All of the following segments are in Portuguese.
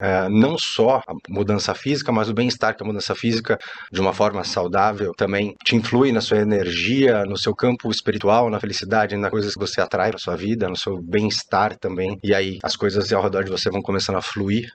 é, não só a mudança física, mas o bem-estar que a mudança física, de uma forma saudável, também te influi na sua energia, no seu campo espiritual, na felicidade, na coisas que você atrai para sua vida, no seu bem-estar também. E aí as coisas ao redor de você vão começando a fluir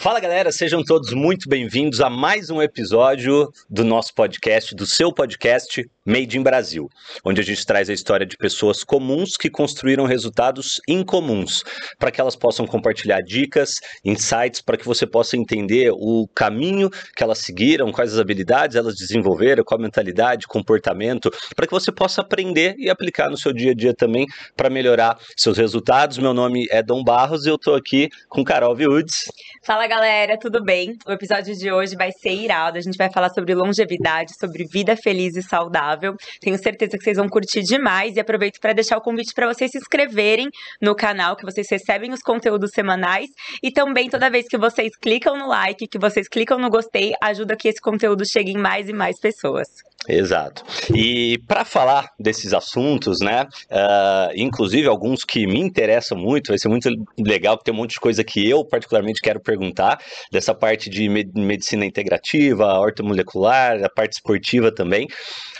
Fala galera, sejam todos muito bem-vindos a mais um episódio do nosso podcast, do seu podcast Made in Brasil, onde a gente traz a história de pessoas comuns que construíram resultados incomuns, para que elas possam compartilhar dicas, insights, para que você possa entender o caminho que elas seguiram, quais as habilidades elas desenvolveram, qual a mentalidade, comportamento, para que você possa aprender e aplicar no seu dia a dia também para melhorar seus resultados. Meu nome é Dom Barros e eu estou aqui com Carol Viudes. Fala galera, tudo bem? O episódio de hoje vai ser irado. A gente vai falar sobre longevidade, sobre vida feliz e saudável. Tenho certeza que vocês vão curtir demais e aproveito para deixar o convite para vocês se inscreverem no canal, que vocês recebem os conteúdos semanais e também toda vez que vocês clicam no like, que vocês clicam no gostei, ajuda que esse conteúdo chegue em mais e mais pessoas. Exato. E para falar desses assuntos, né, uh, inclusive alguns que me interessam muito, vai ser muito legal, porque tem um monte de coisa que eu particularmente quero perguntar, dessa parte de medicina integrativa, ortomolecular, a parte esportiva também.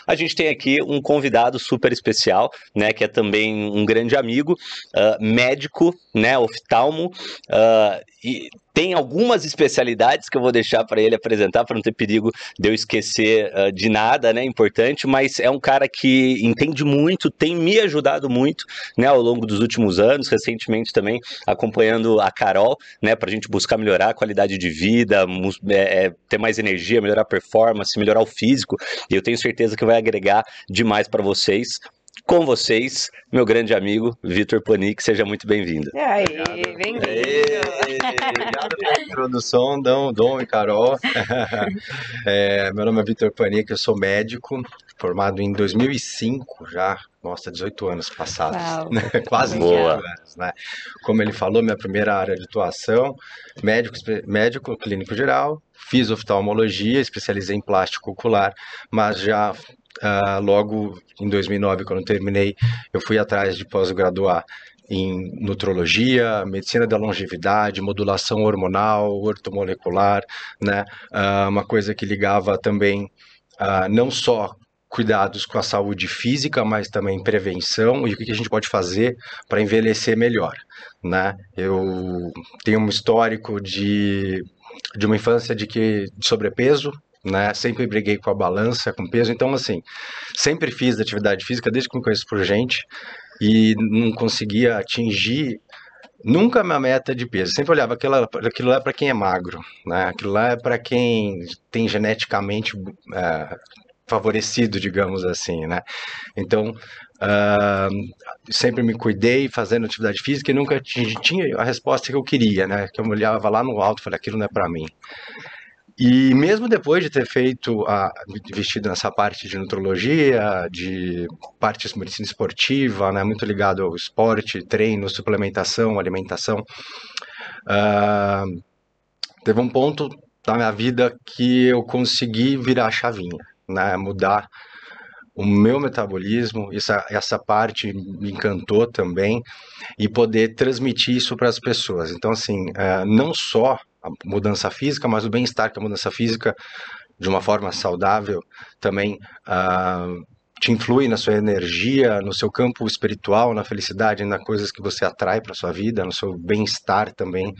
A gente tem aqui um convidado super especial, né, que é também um grande amigo, uh, médico, né, oftalmo, uh, e tem algumas especialidades que eu vou deixar para ele apresentar para não ter perigo de eu esquecer uh, de nada, né, importante, mas é um cara que entende muito, tem me ajudado muito, né, ao longo dos últimos anos, recentemente também acompanhando a Carol, né, para a gente buscar melhorar a qualidade de vida, é, é, ter mais energia, melhorar a performance, melhorar o físico, e eu tenho certeza que vai agregar demais para vocês com vocês, meu grande amigo Vitor Panic. Seja muito bem-vindo. E aí, bem-vindo. Obrigado pela introdução, Dom, Dom e Carol. É, meu nome é Vitor Panic, eu sou médico, formado em 2005 já. Nossa, 18 anos passados, né? quase 20 anos, né? Como ele falou, minha primeira área de atuação, médico, médico clínico geral, fiz oftalmologia, especializei em plástico ocular, mas já uh, logo em 2009, quando terminei, eu fui atrás de pós-graduar em nutrologia, medicina da longevidade, modulação hormonal, ortomolecular, né? Uh, uma coisa que ligava também uh, não só cuidados com a saúde física, mas também prevenção e o que a gente pode fazer para envelhecer melhor, né? Eu tenho um histórico de, de uma infância de que de sobrepeso, né? Sempre briguei com a balança, com peso. Então, assim, sempre fiz atividade física desde que me conheço por gente e não conseguia atingir nunca minha meta de peso. Sempre olhava aquilo, aquilo lá é para quem é magro, né? Aquilo lá é para quem tem geneticamente é, favorecido, digamos assim, né? Então, uh, sempre me cuidei fazendo atividade física e nunca tinha a resposta que eu queria, né? Que eu olhava lá no alto e falei, aquilo não é para mim. E mesmo depois de ter feito, a, investido nessa parte de nutrologia, de parte de medicina esportiva, né, muito ligado ao esporte, treino, suplementação, alimentação, uh, teve um ponto da minha vida que eu consegui virar a chavinha, né, mudar o meu metabolismo, essa, essa parte me encantou também, e poder transmitir isso para as pessoas. Então, assim, uh, não só a mudança física, mas o bem-estar que a mudança física, de uma forma saudável, também uh, te influi na sua energia, no seu campo espiritual, na felicidade, nas coisas que você atrai para sua vida, no seu bem-estar também.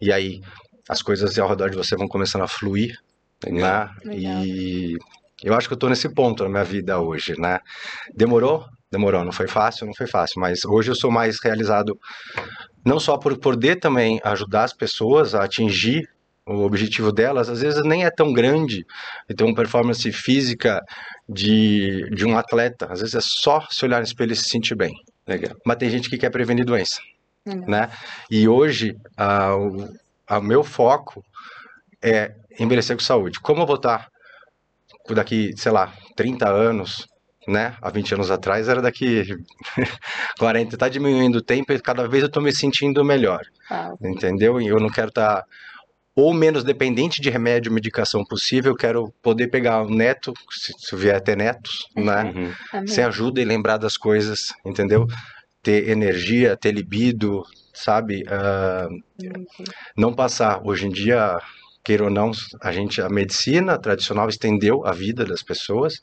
E aí as coisas ao redor de você vão começando a fluir, Legal. né? Legal. E eu acho que eu estou nesse ponto na minha vida hoje, né? Demorou? Demorou. Não foi fácil? Não foi fácil. Mas hoje eu sou mais realizado não só por poder também ajudar as pessoas a atingir o objetivo delas, às vezes nem é tão grande, então uma performance física de, de um atleta, às vezes é só se olhar no espelho e se sentir bem. Legal. Mas tem gente que quer prevenir doença, uhum. né? E hoje, o, o meu foco é envelhecer com saúde. Como eu vou estar daqui, sei lá, 30 anos, né? Há 20 anos atrás era daqui 40. Está diminuindo o tempo e cada vez eu estou me sentindo melhor. Ah. Entendeu? E eu não quero estar. Tá ou menos dependente de remédio, medicação possível, quero poder pegar um neto, se, se vier ter netos, né? Uhum. Sem ajuda e lembrar das coisas, entendeu? ter energia, ter libido, sabe? Uh, não passar. Hoje em dia, queira ou não, a gente, a medicina tradicional estendeu a vida das pessoas,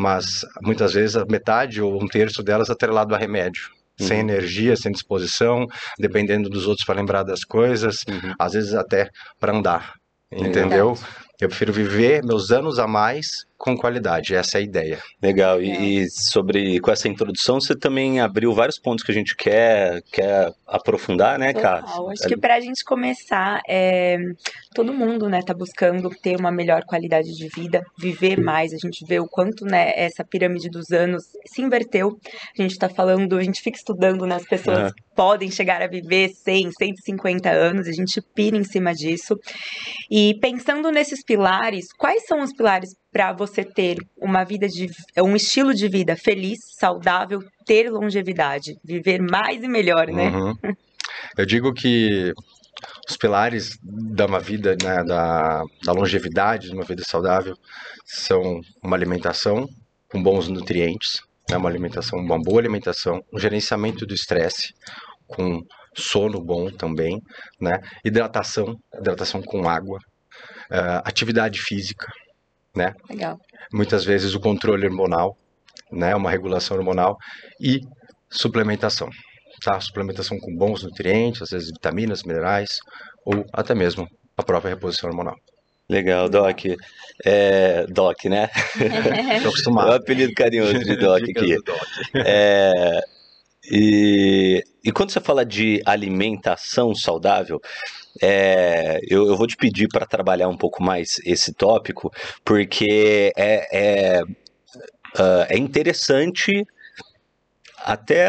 mas muitas vezes a metade ou um terço delas atrelado a remédio. Uhum. Sem energia, sem disposição, dependendo dos outros para lembrar das coisas, uhum. às vezes até para andar, entendeu? Eu prefiro viver meus anos a mais com qualidade, essa é a ideia. Legal, e, é. e, sobre com essa introdução você também abriu vários pontos que a gente quer, quer aprofundar, né, Cá? Acho que para a gente começar, é, todo mundo, né, tá buscando ter uma melhor qualidade de vida, viver mais, a gente vê o quanto, né, essa pirâmide dos anos se inverteu, a gente está falando, a gente fica estudando, né, as pessoas uhum. podem chegar a viver 100, 150 anos, a gente pira em cima disso, e pensando nesses pilares, quais são os pilares para você ter uma vida de um estilo de vida feliz, saudável, ter longevidade, viver mais e melhor, né? Uhum. Eu digo que os pilares de uma vida, né, da, da longevidade, de uma vida saudável, são uma alimentação com bons nutrientes, né, uma alimentação, uma boa alimentação, um gerenciamento do estresse, com sono bom também, né, hidratação, hidratação com água, uh, atividade física, né? Legal. Muitas vezes o controle hormonal, né? Uma regulação hormonal e suplementação, tá? Suplementação com bons nutrientes, às vezes vitaminas, minerais ou até mesmo a própria reposição hormonal. Legal, Doc. É, Doc, né? Tô acostumado. É o apelido carinhoso de Doc aqui. Doc. É, e, e quando você fala de alimentação saudável, é, eu, eu, vou te pedir para trabalhar um pouco mais esse tópico, porque é, é, uh, é interessante até,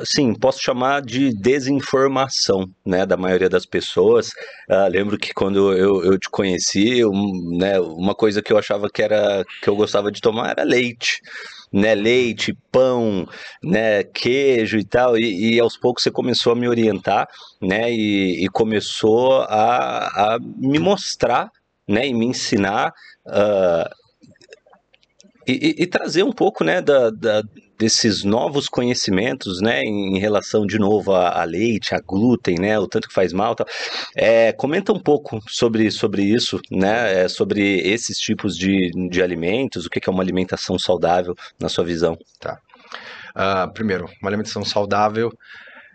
assim, posso chamar de desinformação, né, da maioria das pessoas. Uh, lembro que quando eu, eu te conheci, um, né, uma coisa que eu achava que era que eu gostava de tomar era leite né, leite, pão, né, queijo e tal, e, e aos poucos você começou a me orientar, né, e, e começou a, a, me mostrar, né, e me ensinar uh, e, e, trazer um pouco, né, da, da desses novos conhecimentos, né, em relação de novo a, a, leite, a glúten, né, o tanto que faz mal, tal. É, comenta um pouco sobre, sobre isso, né, é, sobre esses tipos de, de alimentos, o que é uma alimentação saudável na sua visão. Tá. Uh, primeiro, uma alimentação saudável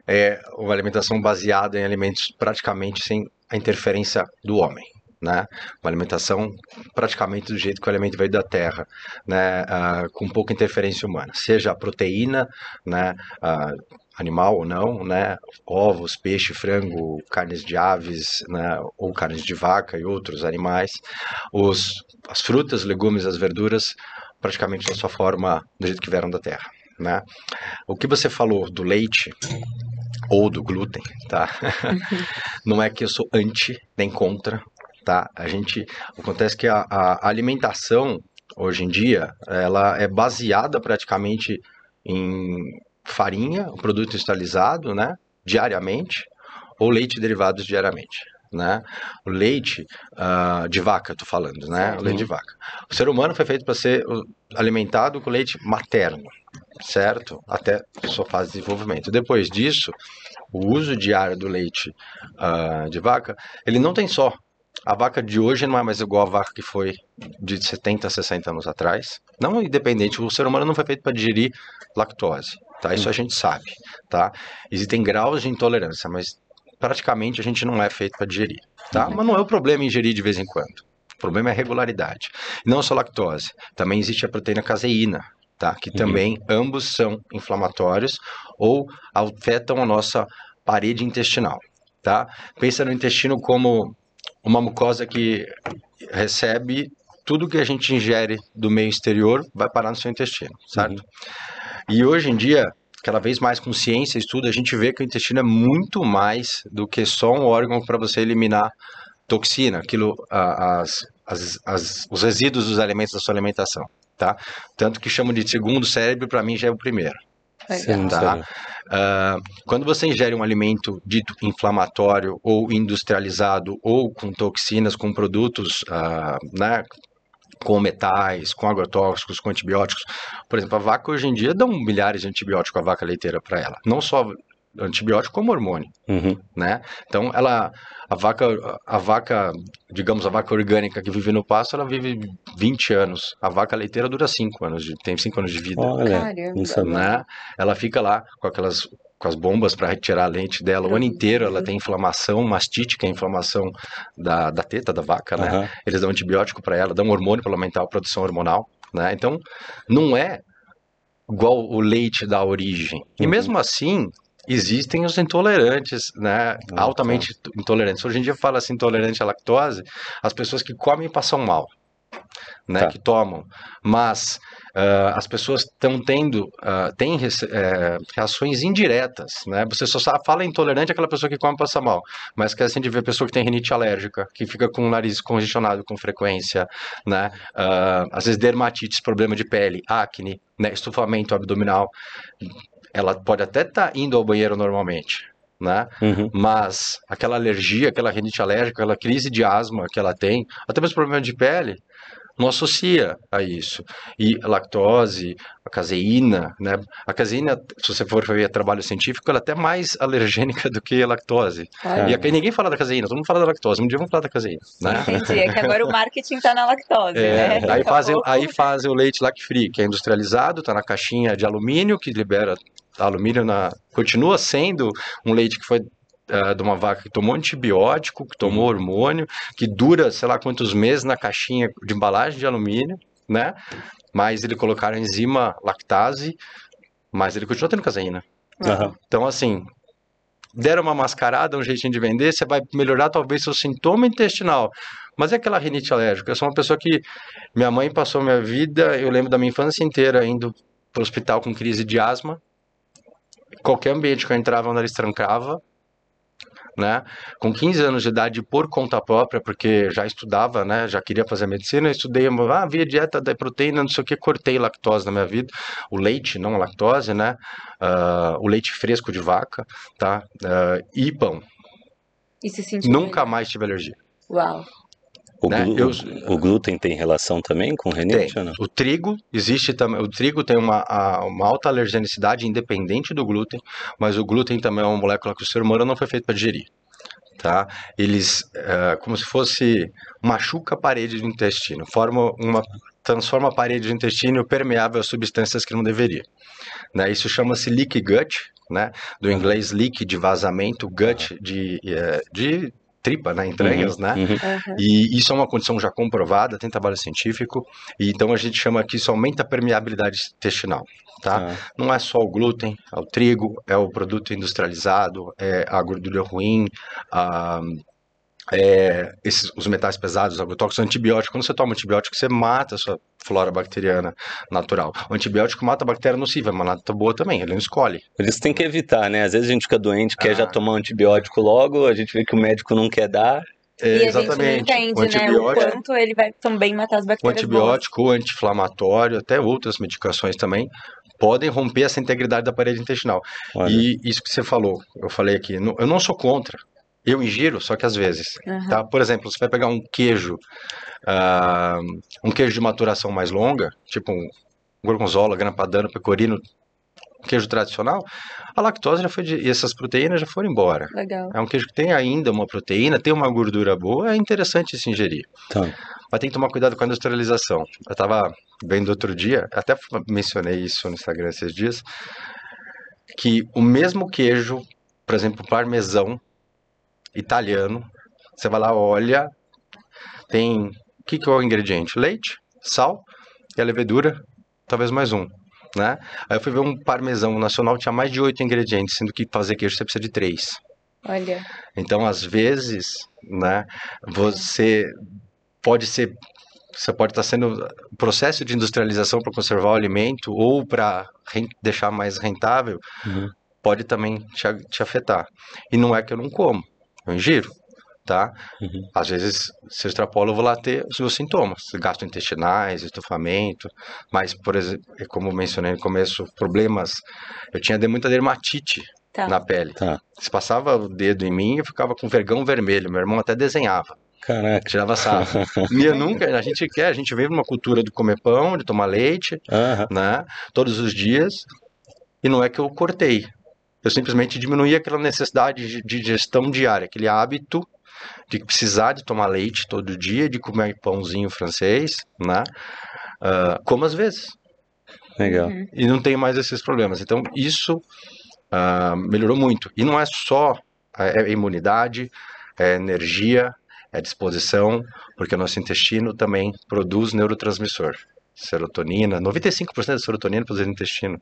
é uma alimentação baseada em alimentos praticamente sem a interferência do homem né? Uma alimentação praticamente do jeito que o alimento veio da terra, né? Uh, com pouca interferência humana, seja a proteína, né? Uh, animal ou não, né? Ovos, peixe, frango, carnes de aves, né? Ou carnes de vaca e outros animais, os, as frutas, legumes, as verduras, praticamente na sua forma do jeito que vieram da terra, né? O que você falou do leite ou do glúten, tá? não é que eu sou anti nem contra tá? A gente acontece que a, a alimentação hoje em dia ela é baseada praticamente em farinha, produto industrializado, né? Diariamente ou leite derivados diariamente. Né? O leite uh, de vaca, tô falando, né? O leite de vaca. O ser humano foi feito para ser alimentado com leite materno, certo? Até sua fase de desenvolvimento. Depois disso, o uso diário do leite uh, de vaca, ele não tem só a vaca de hoje não é mais igual a vaca que foi de 70, 60 anos atrás. Não independente, o ser humano não foi feito para digerir lactose, tá? Isso a gente sabe, tá? Existem graus de intolerância, mas praticamente a gente não é feito para digerir, tá? Uhum. Mas não é o problema ingerir de vez em quando. O problema é a regularidade. não só lactose, também existe a proteína caseína, tá? Que uhum. também ambos são inflamatórios ou afetam a nossa parede intestinal, tá? Pensa no intestino como uma mucosa que recebe tudo que a gente ingere do meio exterior vai parar no seu intestino, certo? Uhum. E hoje em dia, cada vez mais com ciência e estudo, a gente vê que o intestino é muito mais do que só um órgão para você eliminar toxina, aquilo, as, as, as, os resíduos dos alimentos da sua alimentação, tá? Tanto que chamam de segundo cérebro, para mim já é o primeiro. Sim, tá? Uh, quando você ingere um alimento dito inflamatório ou industrializado ou com toxinas, com produtos uh, né, com metais, com agrotóxicos, com antibióticos. Por exemplo, a vaca hoje em dia dão milhares de antibióticos a vaca leiteira para ela. Não só antibiótico como hormônio, Uhum. né? Então ela a vaca a vaca, digamos a vaca orgânica que vive no pasto, ela vive 20 anos. A vaca leiteira dura 5 anos, de, tem 5 anos de vida, Olha, Caramba. sabia. né? Ela fica lá com aquelas com as bombas para retirar a leite dela o ano inteiro, ela tem inflamação, mastite, que é a inflamação da, da teta da vaca, né? Aham. Eles dão antibiótico para ela, dão hormônio para aumentar a produção hormonal, né? Então, não é igual o leite da origem. E Uhum. mesmo assim, existem os intolerantes, né? Ah, tá. Altamente intolerantes. Hoje em dia fala assim, intolerante à lactose, as pessoas que comem e passam mal, né? Tá. Que tomam. Mas ah, as pessoas estão tendo, ah, têm eh, reações indiretas, né? Você só fala intolerante àquela pessoa que come e passa mal, mas esquecem de ver a pessoa que tem rinite alérgica, que fica com o nariz congestionado com frequência, né? Ah, às vezes dermatites, problema de pele, acne, né? Estufamento abdominal. Ela pode até estar indo ao banheiro normalmente, né? Uhum. Mas aquela alergia, aquela rinite alérgica, aquela crise de asma que ela tem, até mesmo problema de pele, não associa a isso. E a lactose, a caseína, né? A caseína, se você for ver trabalho científico, ela é até mais alergênica do que a lactose. Olha. E aqui ninguém fala da caseína, todo mundo fala da lactose. Um dia vamos falar da caseína, né? Entendi. É que agora o marketing tá na lactose, É, né? aí, fazem, aí fazem o leite lac free, que é industrializado, está na caixinha de alumínio, que libera alumínio na. Continua sendo um leite que foi ah, de uma vaca que tomou antibiótico, que tomou hormônio, que dura sei lá quantos meses na caixinha de embalagem de alumínio, né? Mas ele colocaram enzima lactase, mas ele continua tendo caseína. Aham. Então, assim, deram uma mascarada, um jeitinho de vender, você vai melhorar talvez seu sintoma intestinal. Mas é aquela rinite alérgica. Eu sou uma pessoa que minha mãe passou minha vida, eu lembro da minha infância inteira indo para o hospital com crise de asma. Qualquer ambiente que eu entrava, o nariz trancava. Né? Com 15 anos de idade, por conta própria, porque já estudava, né? Já queria fazer medicina, eu estudei, ah, via dieta da proteína, não sei o que, cortei lactose na minha vida. O leite, não lactose, né? Ah, o leite fresco de vaca, tá? Ah, e pão. E se sentiu Nunca melhor. mais tive alergia. Uau. O, Né? glu- Eu- o glúten tem relação também com renite ou não? O trigo existe também. O trigo tem uma, a- uma alta alergenicidade independente do glúten, mas o glúten também é uma molécula que o ser humano não foi feito para digerir. Tá? Eles, é, como se fosse machuca a parede do intestino, forma uma transforma a parede do intestino permeável a substâncias que não deveria. Né? Isso chama-se leaky gut, né? Do inglês leak de vazamento, gut de, é, de tripa, né? Entranhas, né? Uhum. E isso é uma condição já comprovada, tem trabalho científico, e então a gente chama que isso aumenta a permeabilidade intestinal, tá? Ah, Não é só o glúten, é o trigo, é o produto industrializado, é a gordura ruim, a- é, esses, os metais pesados, agrotóxicos, antibióticos. Quando você toma antibiótico, você mata a sua flora bacteriana natural. O antibiótico mata a bactéria nociva, mas nada boa também, ele não escolhe. Eles têm que evitar, né? Às vezes a gente fica doente, quer Ah. já tomar um antibiótico logo, a gente vê que o médico não quer dar. É, E a gente não exatamente. entende, o né? O antibiótico, quanto ele vai também matar as O bactérias antibiótico, o anti-inflamatório, até outras medicações também, podem romper essa integridade da parede intestinal. Olha, E isso que você falou, eu falei aqui, não- eu não sou contra. Eu ingiro, só que às vezes. Aham. Tá? Por exemplo, você vai pegar um queijo, ah, um queijo de maturação mais longa, tipo um gorgonzola, grana padano, pecorino, um queijo tradicional, a lactose já foi de, e essas proteínas já foram embora. Legal. É um queijo que tem ainda uma proteína, tem uma gordura boa, é interessante se ingerir. Então, Mas tem que tomar cuidado com a industrialização. Eu estava vendo outro dia, até mencionei isso no Instagram esses dias, que o mesmo queijo, por exemplo, parmesão italiano, você vai lá, olha, tem. O que, que é o ingrediente? Leite, sal e a levedura, talvez mais um. Né? Aí eu fui ver um parmesão nacional, tinha mais de oito ingredientes, sendo que fazer queijo você precisa de três. Olha. Então, às vezes, né, você pode ser, você pode estar sendo processo de industrialização para conservar o alimento ou para deixar mais rentável, Uhum. pode também te, te afetar. E não é que eu não como, eu ingiro, tá? Uhum. Às vezes, se eu extrapolo, eu vou lá ter os meus sintomas, gastrointestinais, estufamento, mas, por exemplo, como eu mencionei no começo, problemas, eu tinha de muita dermatite, Tá. na pele. Tá. Se passava o dedo em mim, eu ficava com vergão vermelho. Meu irmão até desenhava. Caraca. Tirava sarro. e eu nunca, a gente quer, a gente veio numa cultura de comer pão, de tomar leite, Aham. né? Todos os dias. E não é que eu cortei. Eu simplesmente diminuí aquela necessidade de- gestão diária, aquele hábito de precisar de tomar leite todo dia, de comer pãozinho francês, né? Ah, como às vezes. Legal. Uhum. E não tem mais esses problemas. Então, isso ah, melhorou muito. E não é só a é imunidade, é energia, é disposição, porque o nosso intestino também produz neurotransmissor. Serotonina, 95% da serotonina produzida no intestino.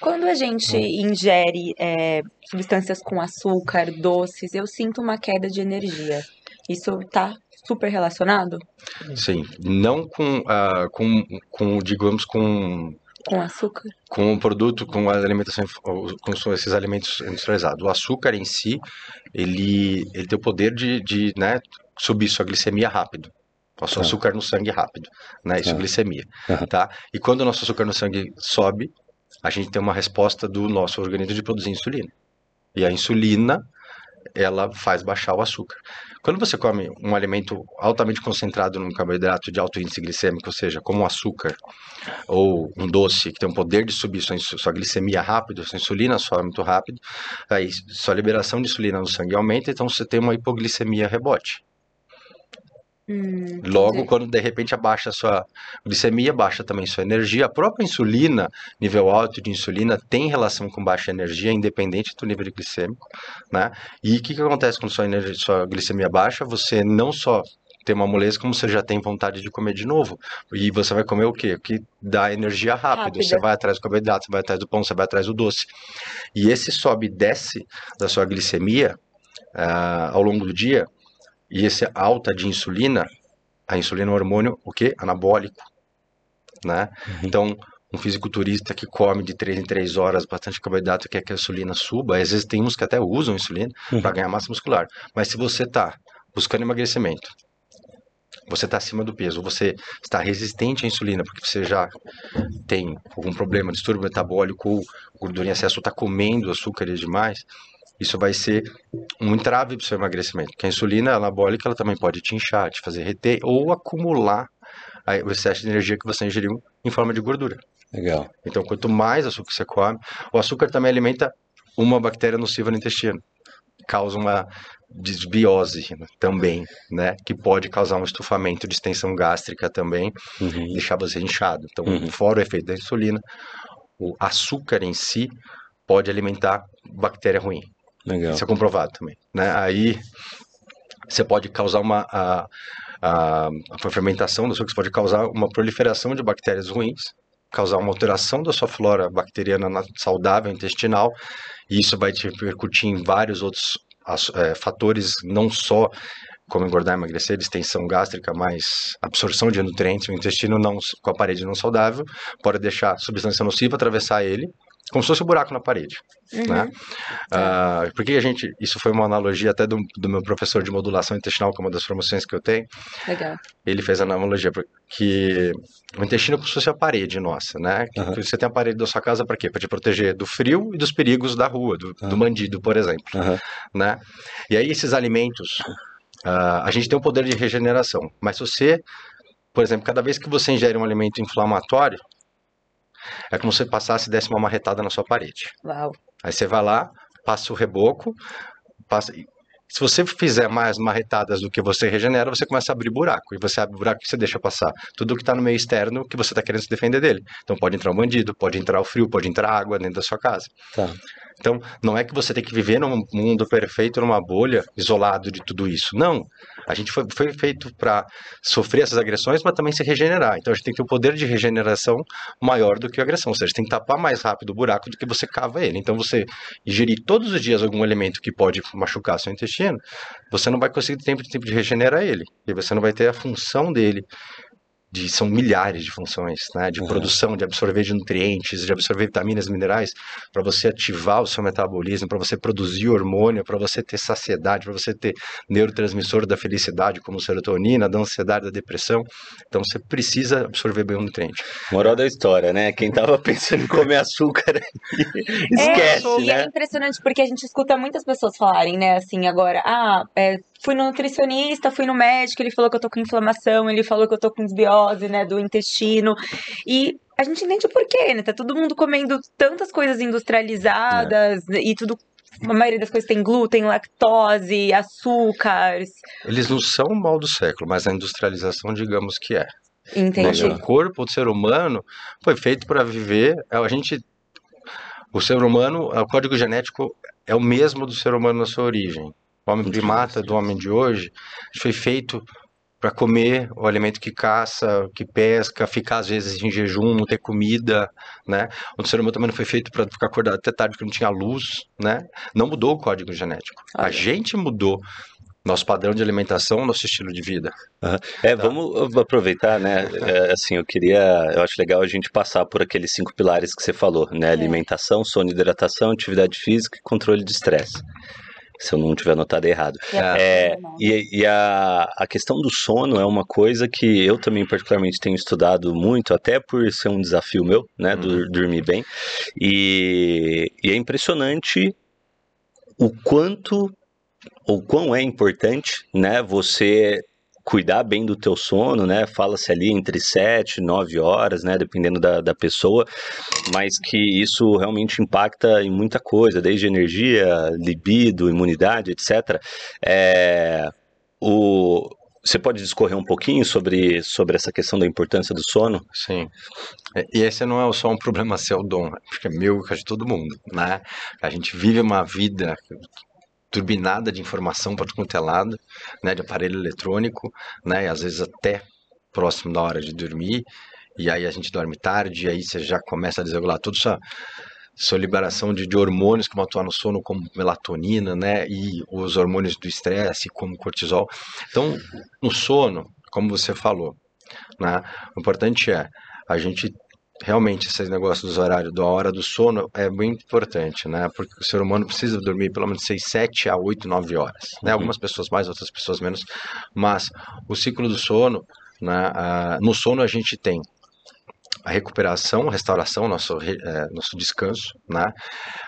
Quando a gente ingere é, substâncias com açúcar, doces, eu sinto uma queda de energia. Isso tá super relacionado Sim, não com, ah, com, com, digamos, com com açúcar? com o produto, com a alimentação, com esses alimentos industrializados. O açúcar em si, ele, ele tem o poder de, de né, subir sua glicemia rápido. Nosso Tá. açúcar no sangue rápido, né? Isso é Tá. glicemia, tá? E quando o nosso açúcar no sangue sobe, a gente tem uma resposta do nosso organismo de produzir insulina. E a insulina, ela faz baixar o açúcar. Quando você come um alimento altamente concentrado num carboidrato de alto índice glicêmico, ou seja, como o açúcar ou um doce que tem o poder de subir sua, sua glicemia rápido, sua insulina sobe muito rápido, aí sua liberação de insulina no sangue aumenta, então você tem uma hipoglicemia rebote. Hum, Logo, entendi. quando de repente abaixa a sua glicemia, baixa também sua energia. A própria insulina, nível alto de insulina, tem relação com baixa energia, independente do nível glicêmico, né? E o que, que acontece quando sua, energia, sua glicemia baixa? Você não só tem uma moleza, como você já tem vontade de comer de novo. E você vai comer o quê? O que dá energia rápido. Rápida. Você vai atrás do carboidrato, você vai atrás do pão, você vai atrás do doce. E esse sobe e desce da sua glicemia ah, ao longo do dia, e esse alta de insulina, a insulina é um hormônio, o quê? Anabólico, né? Então, um fisiculturista que come de 3 em 3 horas bastante carboidrato, quer que a insulina suba, às vezes tem uns que até usam insulina Uhum. para ganhar massa muscular. Mas se você está buscando emagrecimento, você está acima do peso, você está resistente à insulina, porque você já tem algum problema, distúrbio metabólico ou gordura em excesso, está comendo açúcares demais, isso vai ser um entrave para o seu emagrecimento. Porque a insulina anabólica ela também pode te inchar, te fazer reter ou acumular o excesso de energia que você ingeriu em forma de gordura. Legal. Então, quanto mais açúcar você come, o açúcar também alimenta uma bactéria nociva no intestino. Causa uma desbiose também, né? Que pode causar um estufamento de extensão gástrica também, Uhum. deixar você inchado. Então, Uhum. fora o efeito da insulina, o açúcar em si pode alimentar bactéria ruim. Legal. Isso é comprovado também, né? Aí você pode causar uma a, a, a fermentação do você pode causar uma proliferação de bactérias ruins, causar uma alteração da sua flora bacteriana na- saudável intestinal, e isso vai te repercutir em vários outros eh, fatores, não só como engordar emagrecer, distensão gástrica, mas absorção de nutrientes, o intestino não, com a parede não saudável, pode deixar substância nociva atravessar ele, como se fosse um buraco na parede, Uhum. né? Ah, porque a gente, isso foi uma analogia até do, do meu professor de modulação intestinal, que é uma das formações que eu tenho, Legal. ele fez a analogia, porque o intestino é como se fosse a parede nossa, né? Que Aham. Você tem a parede da sua casa para quê? Para te proteger do frio e dos perigos da rua, do, do Aham. bandido, por exemplo, né? E aí esses alimentos, ah, a gente tem um poder de regeneração, mas se você, por exemplo, cada vez que você ingere um alimento inflamatório, é como se você passasse e desse uma marretada na sua parede. Uau. Aí você vai lá, passa o reboco, passa. Se você fizer mais marretadas do que você regenera, você começa a abrir buraco. E você abre buraco e você deixa passar. Tudo que está no meio externo que você está querendo se defender dele. Então pode entrar um bandido, pode entrar o frio, pode entrar água dentro da sua casa. Tá. Então, não é que você tem que viver num mundo perfeito, numa bolha, isolado de tudo isso. Não. A gente foi, foi feito para sofrer essas agressões, mas também se regenerar. Então, a gente tem que ter um poder de regeneração maior do que a agressão. Ou seja, tem que tapar mais rápido o buraco do que você cava ele. Então, você ingerir todos os dias algum alimento que pode machucar seu intestino, você não vai conseguir tempo de tempo de regenerar ele. E você não vai ter a função dele. De, são milhares de funções, né? De Uhum. produção, de absorver de nutrientes, de absorver vitaminas, minerais, para você ativar o seu metabolismo, para você produzir hormônio, para você ter saciedade, para você ter neurotransmissor da felicidade, como serotonina, da ansiedade, da depressão. Então você precisa absorver bem o nutriente. Moral da história, né? Quem tava pensando em comer açúcar aí, esquece, é, e é né? impressionante porque a gente escuta muitas pessoas falarem, né, assim, agora, ah, é, fui no nutricionista, fui no médico, ele falou que eu tô com inflamação, ele falou que eu tô com desbiose, né, do intestino. E a gente entende o porquê, né? Tá todo mundo comendo tantas coisas industrializadas é. e tudo a maioria das coisas tem glúten, lactose, açúcares. Eles não são o mal do século, mas a industrialização, digamos que é. Entendi. O corpo do ser humano foi feito para viver. É, a gente, o ser humano, o código genético é o mesmo do ser humano na sua origem. O homem primata do homem de hoje foi feito para comer o alimento que caça, que pesca, ficar às vezes em jejum, não ter comida, né? O ser humano também não foi feito para ficar acordado até tarde porque não tinha luz, né? Não mudou o código genético. Olha. A gente mudou nosso padrão de alimentação, nosso estilo de vida. Uhum. É, tá. vamos aproveitar, né? É, assim, eu queria, eu acho legal a gente passar por aqueles cinco pilares que você falou, né? É. Alimentação, sono, hidratação, atividade física e controle de estresse se eu não tiver anotado errado. É, e, e a, a questão do sono é uma coisa que eu também particularmente tenho estudado muito, até por ser um desafio meu, né, uhum. dormir bem. E, e é impressionante o quanto o quão é importante, né, você cuidar bem do teu sono, né? Fala-se ali entre 7 e 9 horas, né? Dependendo da, da pessoa, mas que isso realmente impacta em muita coisa, desde energia, libido, imunidade, etc. É, o, você pode discorrer um pouquinho sobre, sobre essa questão da importância do sono? Sim. E esse não é só um problema seu, Dom, porque é meu e de todo mundo, né? A gente vive uma vida turbinada de informação para quanto é lado, né, de aparelho eletrônico, né, às vezes até próximo da hora de dormir, e aí a gente dorme tarde, e aí você já começa a desregular toda sua, sua liberação de, de hormônios que vão atuar no sono, como melatonina, né, e os hormônios do estresse, como cortisol. Então, no sono, como você falou, né, o importante é a gente realmente esse negócio dos horários, da hora do sono é muito importante, né? Porque o ser humano precisa dormir pelo menos 6, 7 a 8, 9 horas, né? Uhum. Algumas pessoas mais, outras pessoas menos, mas o ciclo do sono, né? Uh, no sono a gente tem a recuperação, a restauração, nosso, é, nosso descanso, né?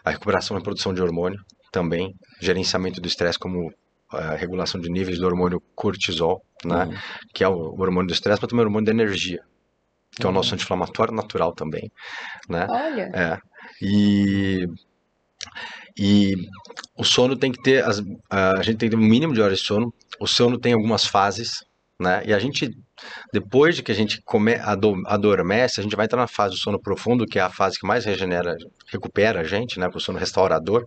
A recuperação e produção de hormônio também, gerenciamento do estresse como a é, regulação de níveis do hormônio cortisol, né? Uhum. Que é o hormônio do estresse, mas também o hormônio da energia, que é o nosso anti-inflamatório natural também, né? Olha. É. E e o sono tem que ter as, a gente tem que ter um mínimo de horas de sono. O sono tem algumas fases, né? E a gente depois de que a gente come, adormece, a gente vai entrar na fase do sono profundo, que é a fase que mais regenera, recupera a gente, né, para o sono restaurador.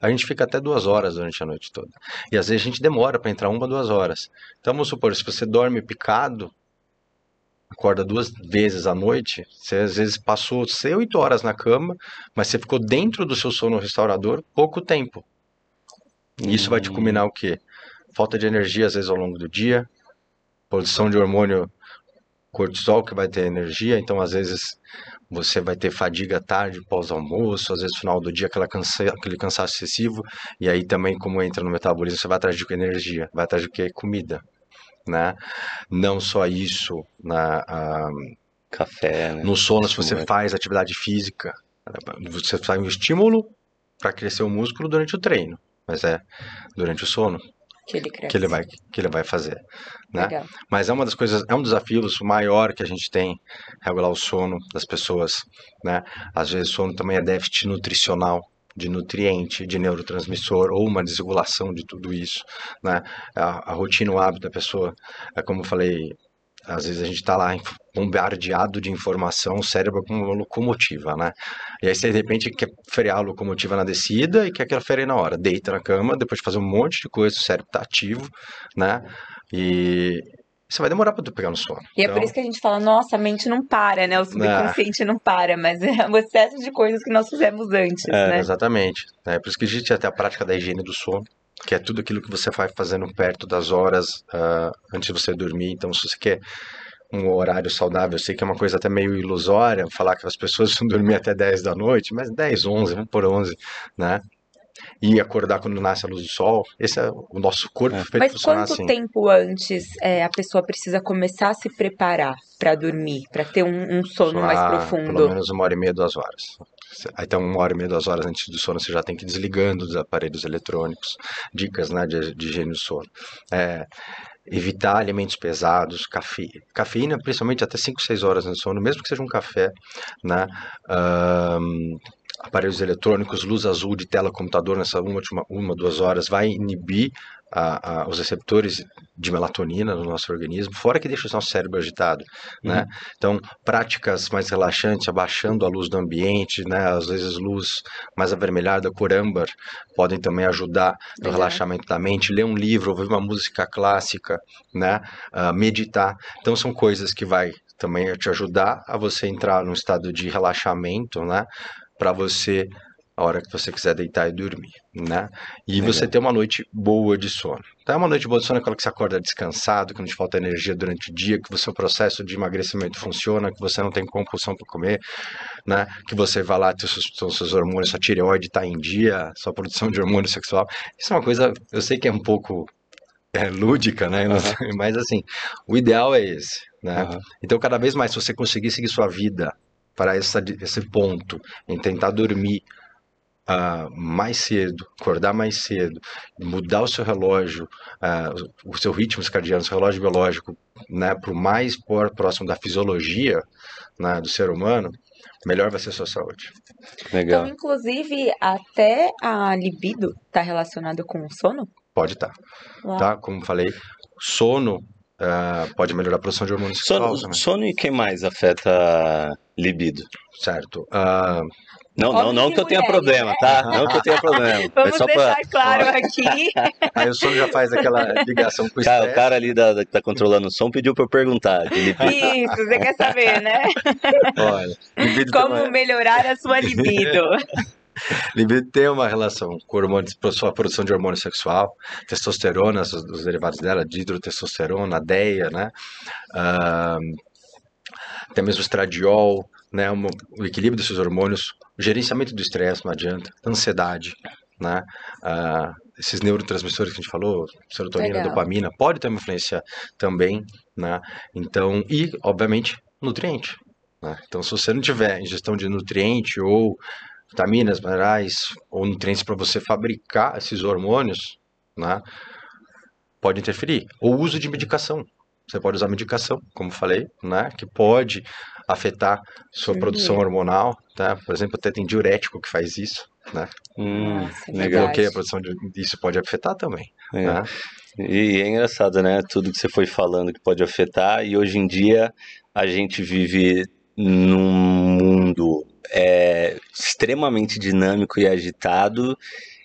A gente fica até duas horas durante a noite toda. E às vezes a gente demora para entrar uma, duas horas. Então vamos supor, se você dorme picado, acorda duas vezes à noite, você às vezes passou oito horas na cama, mas você ficou dentro do seu sono restaurador pouco tempo. E isso vai te culminar o quê? Falta de energia às vezes ao longo do dia, produção de hormônio cortisol que vai ter energia, então às vezes você vai ter fadiga tarde, pós-almoço, às vezes final do dia aquela cansa, aquele cansaço excessivo, e aí também como entra no metabolismo, você vai atrás de energia, vai atrás de que? Comida né? Não só isso, na, café, né? no sono, se você faz atividade física, você faz um estímulo para crescer o músculo durante o treino, mas é durante o sono que ele, cresce. que ele vai que ele vai fazer, né? Legal. Mas é uma das coisas, é um desafio maior que a gente tem regular o sono das pessoas, né? Às vezes o sono também é déficit nutricional, de nutriente, de neurotransmissor ou uma desregulação de tudo isso, né? A, a rotina, o hábito da pessoa, é como eu falei, às vezes a gente está lá bombardeado de informação, o cérebro como uma locomotiva, né? E aí você de repente quer frear a locomotiva na descida e quer que ela freie na hora. Deita na cama, depois de fazer um monte de coisa, o cérebro está ativo, né? E, você vai demorar para tu pegar no sono. E então... é por isso que a gente fala, nossa, a mente não para, né? O subconsciente não, não para, mas é o excesso de coisas que nós fizemos antes, é, né? Exatamente. É por isso que gente até a prática da higiene do sono, que é tudo aquilo que você vai fazendo perto das horas uh, antes de você dormir. Então, se você quer um horário saudável, eu sei que é uma coisa até meio ilusória falar que as pessoas vão dormir até 10 da noite, mas 10, 11, vamos por 11, né? E acordar quando nasce a luz do sol. Esse é o nosso corpo É. feito Mas quanto assim. tempo antes é, a pessoa precisa começar a se preparar pra dormir, pra ter um, um sono mais Ah, profundo? Pelo menos uma hora e meia, duas horas. Então, uma hora e meia, duas horas antes do sono, você já tem que ir desligando os aparelhos eletrônicos. Dicas né, de, de higiene do sono. É, evitar alimentos pesados, cafe, cafeína, principalmente até 5, 6 horas no sono, mesmo que seja um café. Né? Ahn, aparelhos eletrônicos, luz azul de tela computador nessa uma, última- uma duas horas vai inibir a- a- os receptores de melatonina no nosso organismo, fora que deixa o nosso cérebro agitado, né? Então, práticas mais relaxantes, abaixando a luz do ambiente, né? Às vezes luz mais avermelhada, cor âmbar, podem também ajudar no Legal. relaxamento da mente. Ler um livro, ouvir uma música clássica, né? Ah, meditar. Então, são coisas que vai também te ajudar a você entrar num estado de relaxamento, né? Para você a hora que você quiser deitar e dormir, né? E Legal. você ter uma noite boa de sono. Então, uma noite boa de sono é aquela que você acorda descansado, que não te falta energia durante o dia, que o seu processo de emagrecimento funciona, que você não tem compulsão para comer, né? Que você vai lá, teus, seus, seus hormônios, sua tireoide está em dia, sua produção de hormônio sexual. Isso é uma coisa, eu sei que é um pouco é, lúdica, né? Sei, Mas assim, o ideal é esse, né? Aham. Então, cada vez mais, se você conseguir seguir sua vida para essa, esse ponto, em tentar dormir ah, mais cedo, acordar mais cedo, mudar o seu relógio, ah, o seu ritmo circadiano, o seu relógio biológico, né, para o mais por- próximo da fisiologia né, do ser humano, melhor vai ser a sua saúde. Legal. Então, inclusive, até a libido tá relacionado com o sono? Pode estar, Uau. tá? Como falei, sono ah, pode melhorar a produção de hormônio sexual Sono, também, sono e quem mais afeta libido? certo? Ah, Não, não, Homens não e que eu tenha problema, tá? Não que eu tenha problema. É Vamos só deixar pra. claro aqui. aí o sono já faz aquela ligação com o Cara, o cara ali da, da- que tá controlando o som pediu pra eu perguntar. de libido. Isso, você quer saber, né? Olha, uma- Como melhorar a sua libido. Libido tem uma relação com hormônios, sua produção de hormônio sexual, testosterona, os, os derivados dela, dihidrotestosterona, a DEA, né? Ah, até mesmo estradiol, né? Um- o equilíbrio desses hormônios, o gerenciamento do estresse, não adianta, ansiedade, né? Ah, esses neurotransmissores que a gente falou, serotonina, Legal. dopamina, pode ter uma influência também, né? Então, e, obviamente, nutriente. né? Então, se você não tiver ingestão de nutriente ou vitaminas, minerais ou nutrientes para você fabricar esses hormônios, né, pode interferir. Ou uso de medicação. Você pode usar medicação, como falei, né, que pode afetar sua Entendi. produção hormonal, tá? Por exemplo, até tem diurético que faz isso, né? Hum, Nossa, é legal. Bloqueia a produção de isso pode afetar também, É. né? E é engraçado, né? Tudo que você foi falando que pode afetar, e hoje em dia a gente vive num mundo é, extremamente dinâmico e agitado.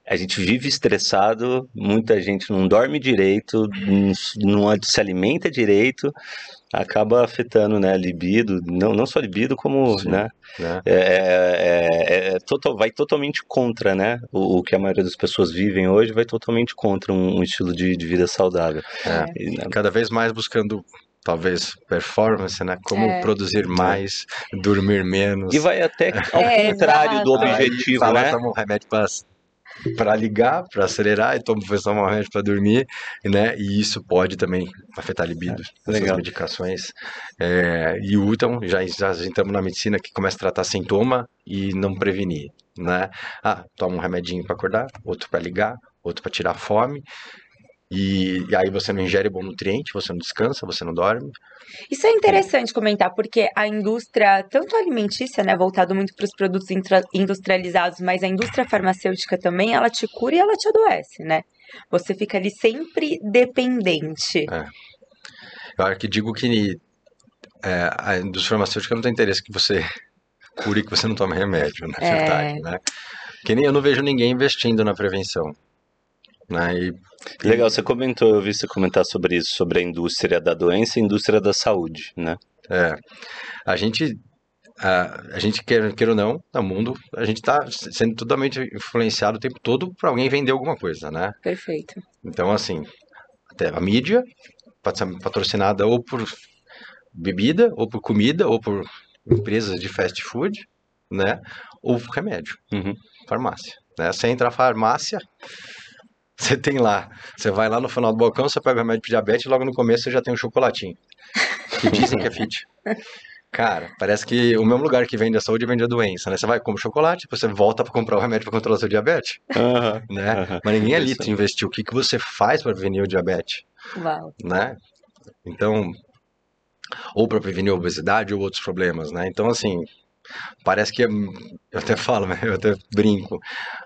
A gente vive estressado, muita gente não dorme direito, não, não se alimenta direito, acaba afetando, né, a libido, não, não só a libido, como, Sim. né, né? é, é- é total, vai totalmente contra, né? O, o que a maioria das pessoas vivem hoje vai totalmente contra um, um estilo de, de vida saudável. É. E, né, Cada vez mais buscando talvez performance, né? Como É. produzir mais, dormir menos. e vai até ao É, contrário do objetivo, Aí, fala, né? toma um remédio para para ligar, para acelerar, e toma toma um remédio para dormir, né? E isso pode também afetar a libido, essas legal. medicações. É, e o então já já entramos na medicina que começa a tratar sintoma e não prevenir, né? Ah, toma um remedinho para acordar, outro para ligar, outro para tirar fome. E, e aí você não ingere bom nutriente, você não descansa, você não dorme. Isso é interessante comentar, porque a indústria, tanto alimentícia, né, voltado muito para os produtos industrializados, mas a indústria farmacêutica também, ela te cura e ela te adoece, né? Você fica ali sempre dependente. Eu acho que digo que é, a indústria farmacêutica não tem interesse que você cure que você não tome remédio, na É. verdade, né? Que nem eu não vejo ninguém investindo na prevenção. Né? E, Legal, você comentou, eu vi você comentar sobre isso, sobre a indústria da doença e a indústria da saúde, né? é, a gente, a, a gente quer, quer ou não, no mundo, a gente está sendo totalmente influenciado o tempo todo para alguém vender alguma coisa, né? Perfeito. Então, assim, até a mídia pode ser patrocinada ou por bebida, ou por comida, ou por empresas de fast food, né? Ou por remédio, Uhum. farmácia. Né? Você entra na farmácia, você tem lá, você vai lá no final do balcão, você pega o remédio para diabetes e logo no começo você já tem um chocolatinho. Que dizem que é fit. Cara, parece que o mesmo lugar que vende a saúde vende a doença, né? Você vai comer chocolate, depois você volta para comprar o remédio para controlar o seu diabetes, Uhum. né? Uhum. Mas ninguém ali Isso. te investiu. O que, que você faz para prevenir o diabetes, Uau. né? Então, ou para prevenir a obesidade ou outros problemas, né? Então, assim, parece que é- eu até falo, eu até brinco,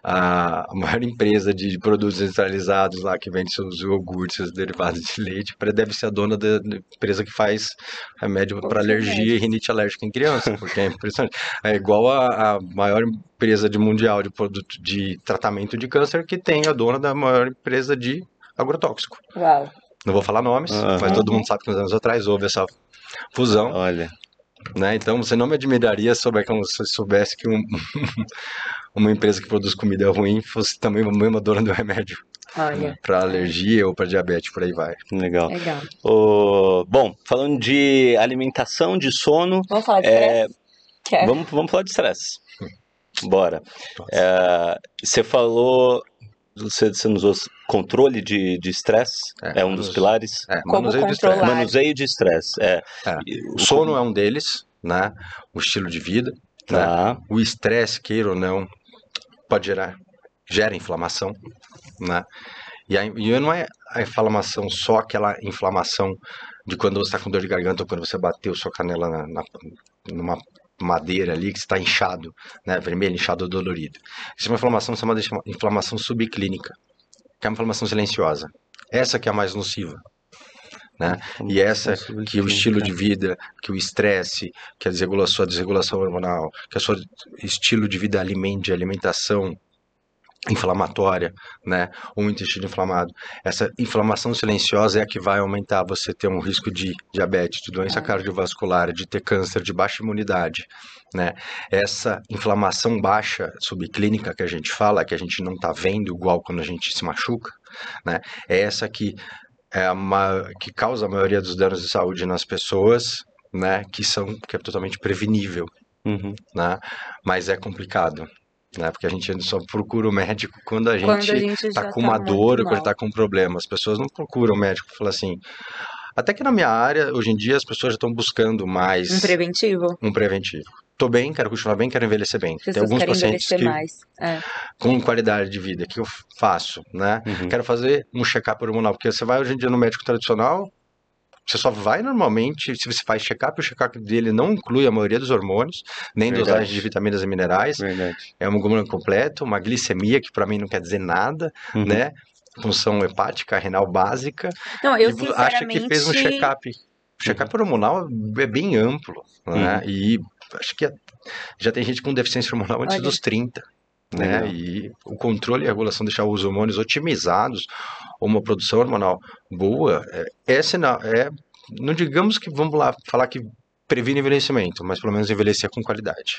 a maior empresa de produtos industrializados lá que vende seus iogurtes, seus derivados de leite, deve ser a dona da empresa que faz remédio para alergia e rinite alérgica em criança, porque é impressionante. É igual a, a maior empresa de mundial de produto de tratamento de câncer que tem a dona da maior empresa de agrotóxico. Uau. Não vou falar nomes, Aham. mas todo mundo sabe que uns anos atrás houve essa fusão, Olha, né? Então você não me admiraria sobre como se você soubesse que um- uma empresa que produz comida ruim fosse também a mesma dona do remédio Olha. para alergia ou para diabetes, por aí vai. legal. Legal. Ô, bom, falando de alimentação, de sono, Vamos falar de é, vamos, vamos falar de estresse. Bora. É, você falou, você, você nos usou controle de de estresse, é, um dos pilares. É, manuseio controlar? estresse. Manuseio de estresse. É. É. O sono é um deles, né? O estilo de vida, né? Tá. O estresse, queira ou não, pode gerar, gera inflamação, né? E, a, e não é a inflamação só aquela inflamação de quando você está com dor de garganta ou quando você bateu sua canela na, na- numa madeira ali que está inchado, né? Vermelho, inchado ou dolorido. Isso é uma inflamação chamada de inflamação subclínica, que é uma inflamação silenciosa. Essa que é a mais nociva. Né? E essa que o estilo de vida, que o estresse, que a desregulação, sua desregulação hormonal, que o seu estilo de vida alimente, alimentação inflamatória, né, ou um intestino inflamado. Essa inflamação silenciosa é a que vai aumentar você ter um risco de diabetes, de doença Ah. cardiovascular, de ter câncer, de baixa imunidade, né? Essa inflamação baixa subclínica que a gente fala, que a gente não está vendo igual quando a gente se machuca, né? É essa que é a ma- que causa a maioria dos danos de saúde nas pessoas, né, que são que é totalmente prevenível, Uhum. né? Mas é complicado, né? Porque a gente só procura o médico quando a gente Quando a gente tá com uma muito dor ou quando mal. tá com um problema. As pessoas não procuram o médico e falam assim. Até que na minha área, hoje em dia, as pessoas já estão buscando mais Um preventivo? um preventivo. Tô bem, quero continuar bem, quero envelhecer bem. As Tem pessoas alguns querem pacientes envelhecer que mais. É. com qualidade de vida que eu faço, né? Uhum. Quero fazer um check-up hormonal, porque você vai hoje em dia no médico tradicional, você só vai normalmente se você faz check-up, o check-up dele não inclui a maioria dos hormônios, nem Verdade. dosagem de vitaminas e minerais, Verdade. é um hemoglobina completo, uma glicemia que para mim não quer dizer nada, Uhum. né? Função hepática, renal básica, Não, eu acha sinceramente... que fez um check-up. O check-up hormonal é bem amplo, né? Uhum. E acho que já tem gente com deficiência hormonal antes Olha. dos 30, né? Legal. E o controle e a regulação deixar os hormônios otimizados, ou uma produção hormonal boa, é, é sinal, é, não digamos que vamos lá falar que previne envelhecimento, mas pelo menos envelhecer com qualidade.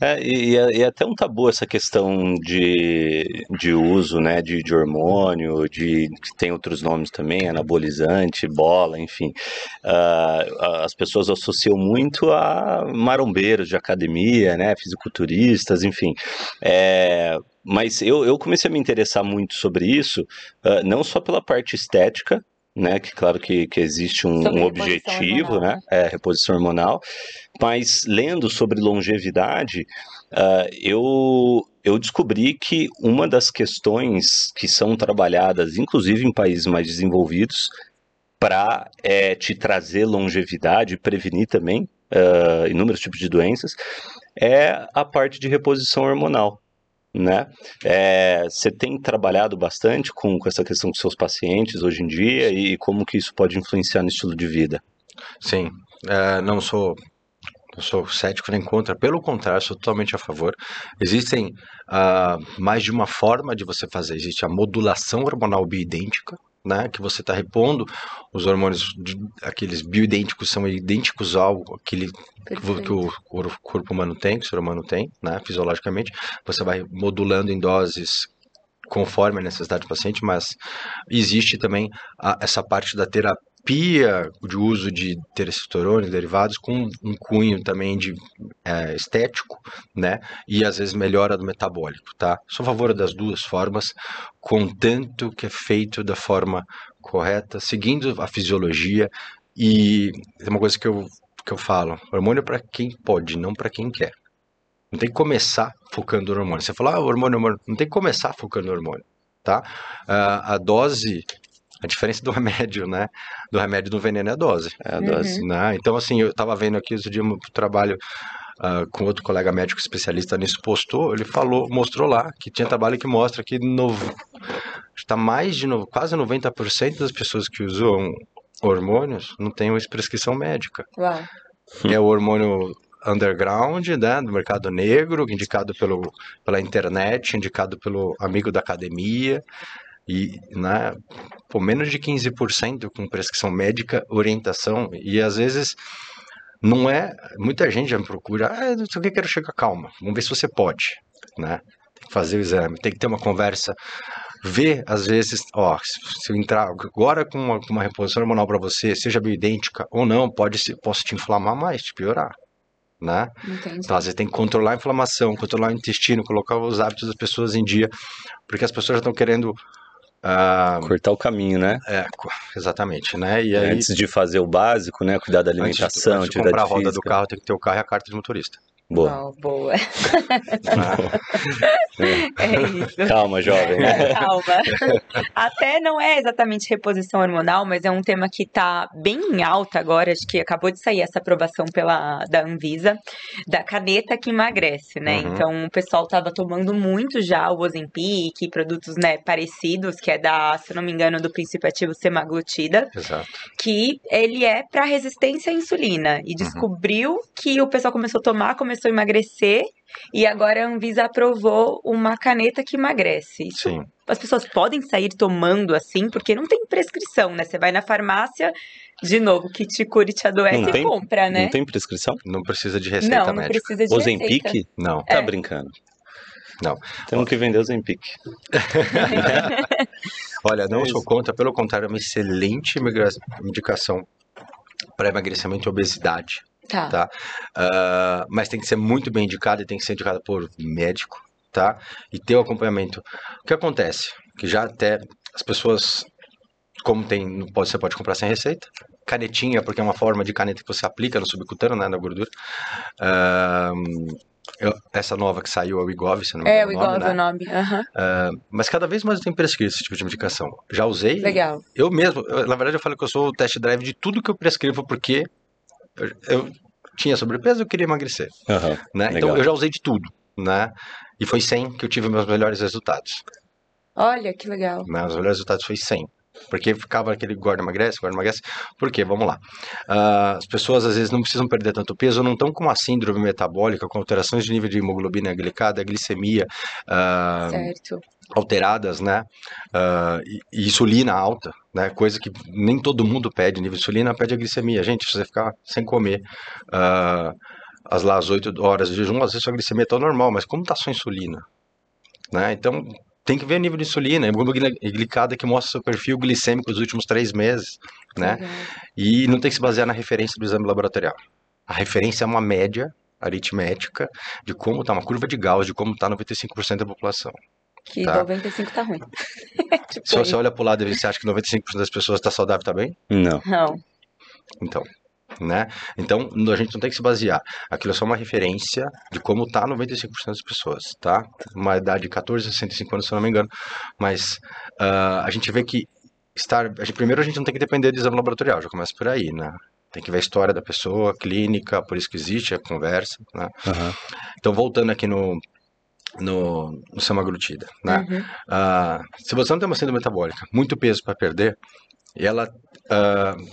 É, e, é, e é até um tabu essa questão de, de uso, né, de, de hormônio, de que tem outros nomes também, anabolizante, bola, enfim. Ah, as pessoas associam muito a marombeiros de academia, né, fisiculturistas, enfim. É, mas eu, eu comecei a me interessar muito sobre isso, ah, não só pela parte estética, né, que claro que, que existe um, um objetivo, hormonal, né, é, reposição hormonal, mas lendo sobre longevidade, ah, eu, eu descobri que uma das questões que são trabalhadas, inclusive em países mais desenvolvidos, para te trazer longevidade e prevenir também ah, inúmeros tipos de doenças, é a parte de reposição hormonal. Né? É, você tem trabalhado bastante com, com essa questão com seus pacientes hoje em dia e como que isso pode influenciar no estilo de vida? Sim, é, não sou não sou cético nem contra, pelo contrário, sou totalmente a favor. Existem ah, mais de uma forma de você fazer. Existe a modulação hormonal bioidêntica, né, que você está repondo os hormônios, de- aqueles bioidênticos são idênticos ao aquele que, o cor- corpo humano tem, que o ser humano tem, né, fisiologicamente. Você vai modulando em doses conforme a necessidade do paciente, mas existe também a- essa parte da terapia terapia de uso de testosterona derivados com um cunho também de é, estético, né? E às vezes melhora do metabólico, tá? Sou a favor das duas formas, contanto que é feito da forma correta, seguindo a fisiologia e é uma coisa que eu, que eu falo, hormônio é para quem pode, não para quem quer. Não tem que começar focando no hormônio. Você fala, ah, hormônio, hormônio. Não tem que começar focando no hormônio, tá? Uh, a dose, a diferença do remédio, né? Do remédio do veneno é a dose. É a dose. Uhum. Né? Então, assim, eu estava vendo aqui outro dia um trabalho uh, com outro colega médico especialista nisso, postou, ele falou, mostrou lá que tinha trabalho que mostra que está mais de no, quase 90% das pessoas que usam hormônios não têm uma prescrição médica. Uau. É o hormônio underground, né, do mercado negro, indicado pelo, pela internet, indicado pelo amigo da academia, e né, por menos de 15% com prescrição médica, orientação, e às vezes não é, muita gente já me procura, ah, não sei o que, quero chegar, calma, vamos ver se você pode, né, tem que fazer o exame, tem que ter uma conversa, ver, às vezes, ó, se eu entrar agora com uma, com uma reposição hormonal para você, seja bioidêntica ou não, pode posso te inflamar mais, te piorar né? Então, às vezes tem que controlar a inflamação, controlar o intestino, colocar os hábitos das pessoas em dia, porque as pessoas já estão querendo uh, cortar o caminho, né? É, exatamente, né? E aí, antes de fazer o básico, né? Cuidar da alimentação, antes de, antes de comprar a roda do carro, tem que ter o carro e a carta de motorista. Boa. Oh, boa. é isso. Calma, jovem. Calma. Até não é exatamente reposição hormonal, mas é um tema que está bem em alta agora. Acho que acabou de sair essa aprovação pela da Anvisa, da caneta que emagrece, né? Uhum. Então o pessoal estava tomando muito já o Ozempic, produtos né, parecidos, que é da, se não me engano, do princípio ativo semaglutida. Exato. Que ele é para resistência à insulina. E uhum. descobriu uhum. que o pessoal começou a tomar, começou começou a emagrecer e agora a Anvisa aprovou uma caneta que emagrece. Isso, Sim. As pessoas podem sair tomando assim, porque não tem prescrição, né? Você vai na farmácia, de novo, que te cure, te adoece não e compra, né? Não tem prescrição? Não precisa de receita não, não médica. Não precisa de Ozempic? receita. Não. Tá é. brincando. Não. Temos que vender o Zempic. Olha, não é sou contra, pelo contrário, é uma excelente medicação para emagrecimento e obesidade. Tá. tá? Uh, mas tem que ser muito bem indicado e tem que ser indicado por médico, tá? E ter o acompanhamento. O que acontece? Que já até as pessoas, como tem, pode, você pode comprar sem receita, canetinha, porque é uma forma de caneta que você aplica no subcutâneo, né, na gordura. Uh, eu, essa nova que saiu é o Igov, se não me engano. É, o Igov é o nome. Uhum. Uh, mas cada vez mais eu tenho prescrito esse tipo de medicação. Já usei. Legal. Eu mesmo, eu, na verdade, eu falo que eu sou o test drive de tudo que eu prescrevo, porque eu, eu tinha sobrepeso, eu queria emagrecer. Uhum, né? Então eu já usei de tudo, né? E foi 100 que eu tive meus melhores resultados. Olha, que legal. Né? Os melhores resultados foi 100. Porque ficava aquele gordo emagrece, gordo emagrece. Por quê? Vamos lá. Uh, as pessoas às vezes não precisam perder tanto peso, não estão com uma síndrome metabólica, com alterações de nível de hemoglobina glicada, glicemia. Uh, certo alteradas, né? Uh, e, insulina alta, né? Coisa que nem todo mundo pede. Nível de insulina pede a glicemia. Gente, se você ficar sem comer uh, as lá as 8 horas de jejum, às vezes sua glicemia está normal, mas como está sua insulina? Né? Então, tem que ver nível de insulina, hemoglobina glicada que mostra seu perfil glicêmico dos últimos três meses, né? E não tem que se basear na referência do exame laboratorial. A referência é uma média aritmética de como está uma curva de Gauss, de como está 95% da população. Que tá. 95 tá ruim. tipo Se você olha pro lado e você acha que 95% das pessoas tá saudável, tá bem? Não. Não. Então, né? Então, a gente não tem que se basear. Aquilo é só uma referência de como tá 95% das pessoas, tá? Uma idade de 14 a 65 anos, se eu não me engano. Mas uh, a gente vê que estar... A gente, primeiro, a gente não tem que depender do exame laboratorial, já começa por aí, né? Tem que ver a história da pessoa, clínica, por isso que existe a conversa, né? Uhum. Então, voltando aqui no, no, no semaglutida, né? Uhum. Uh, se você não tem uma síndrome metabólica, muito peso para perder, ela, uh,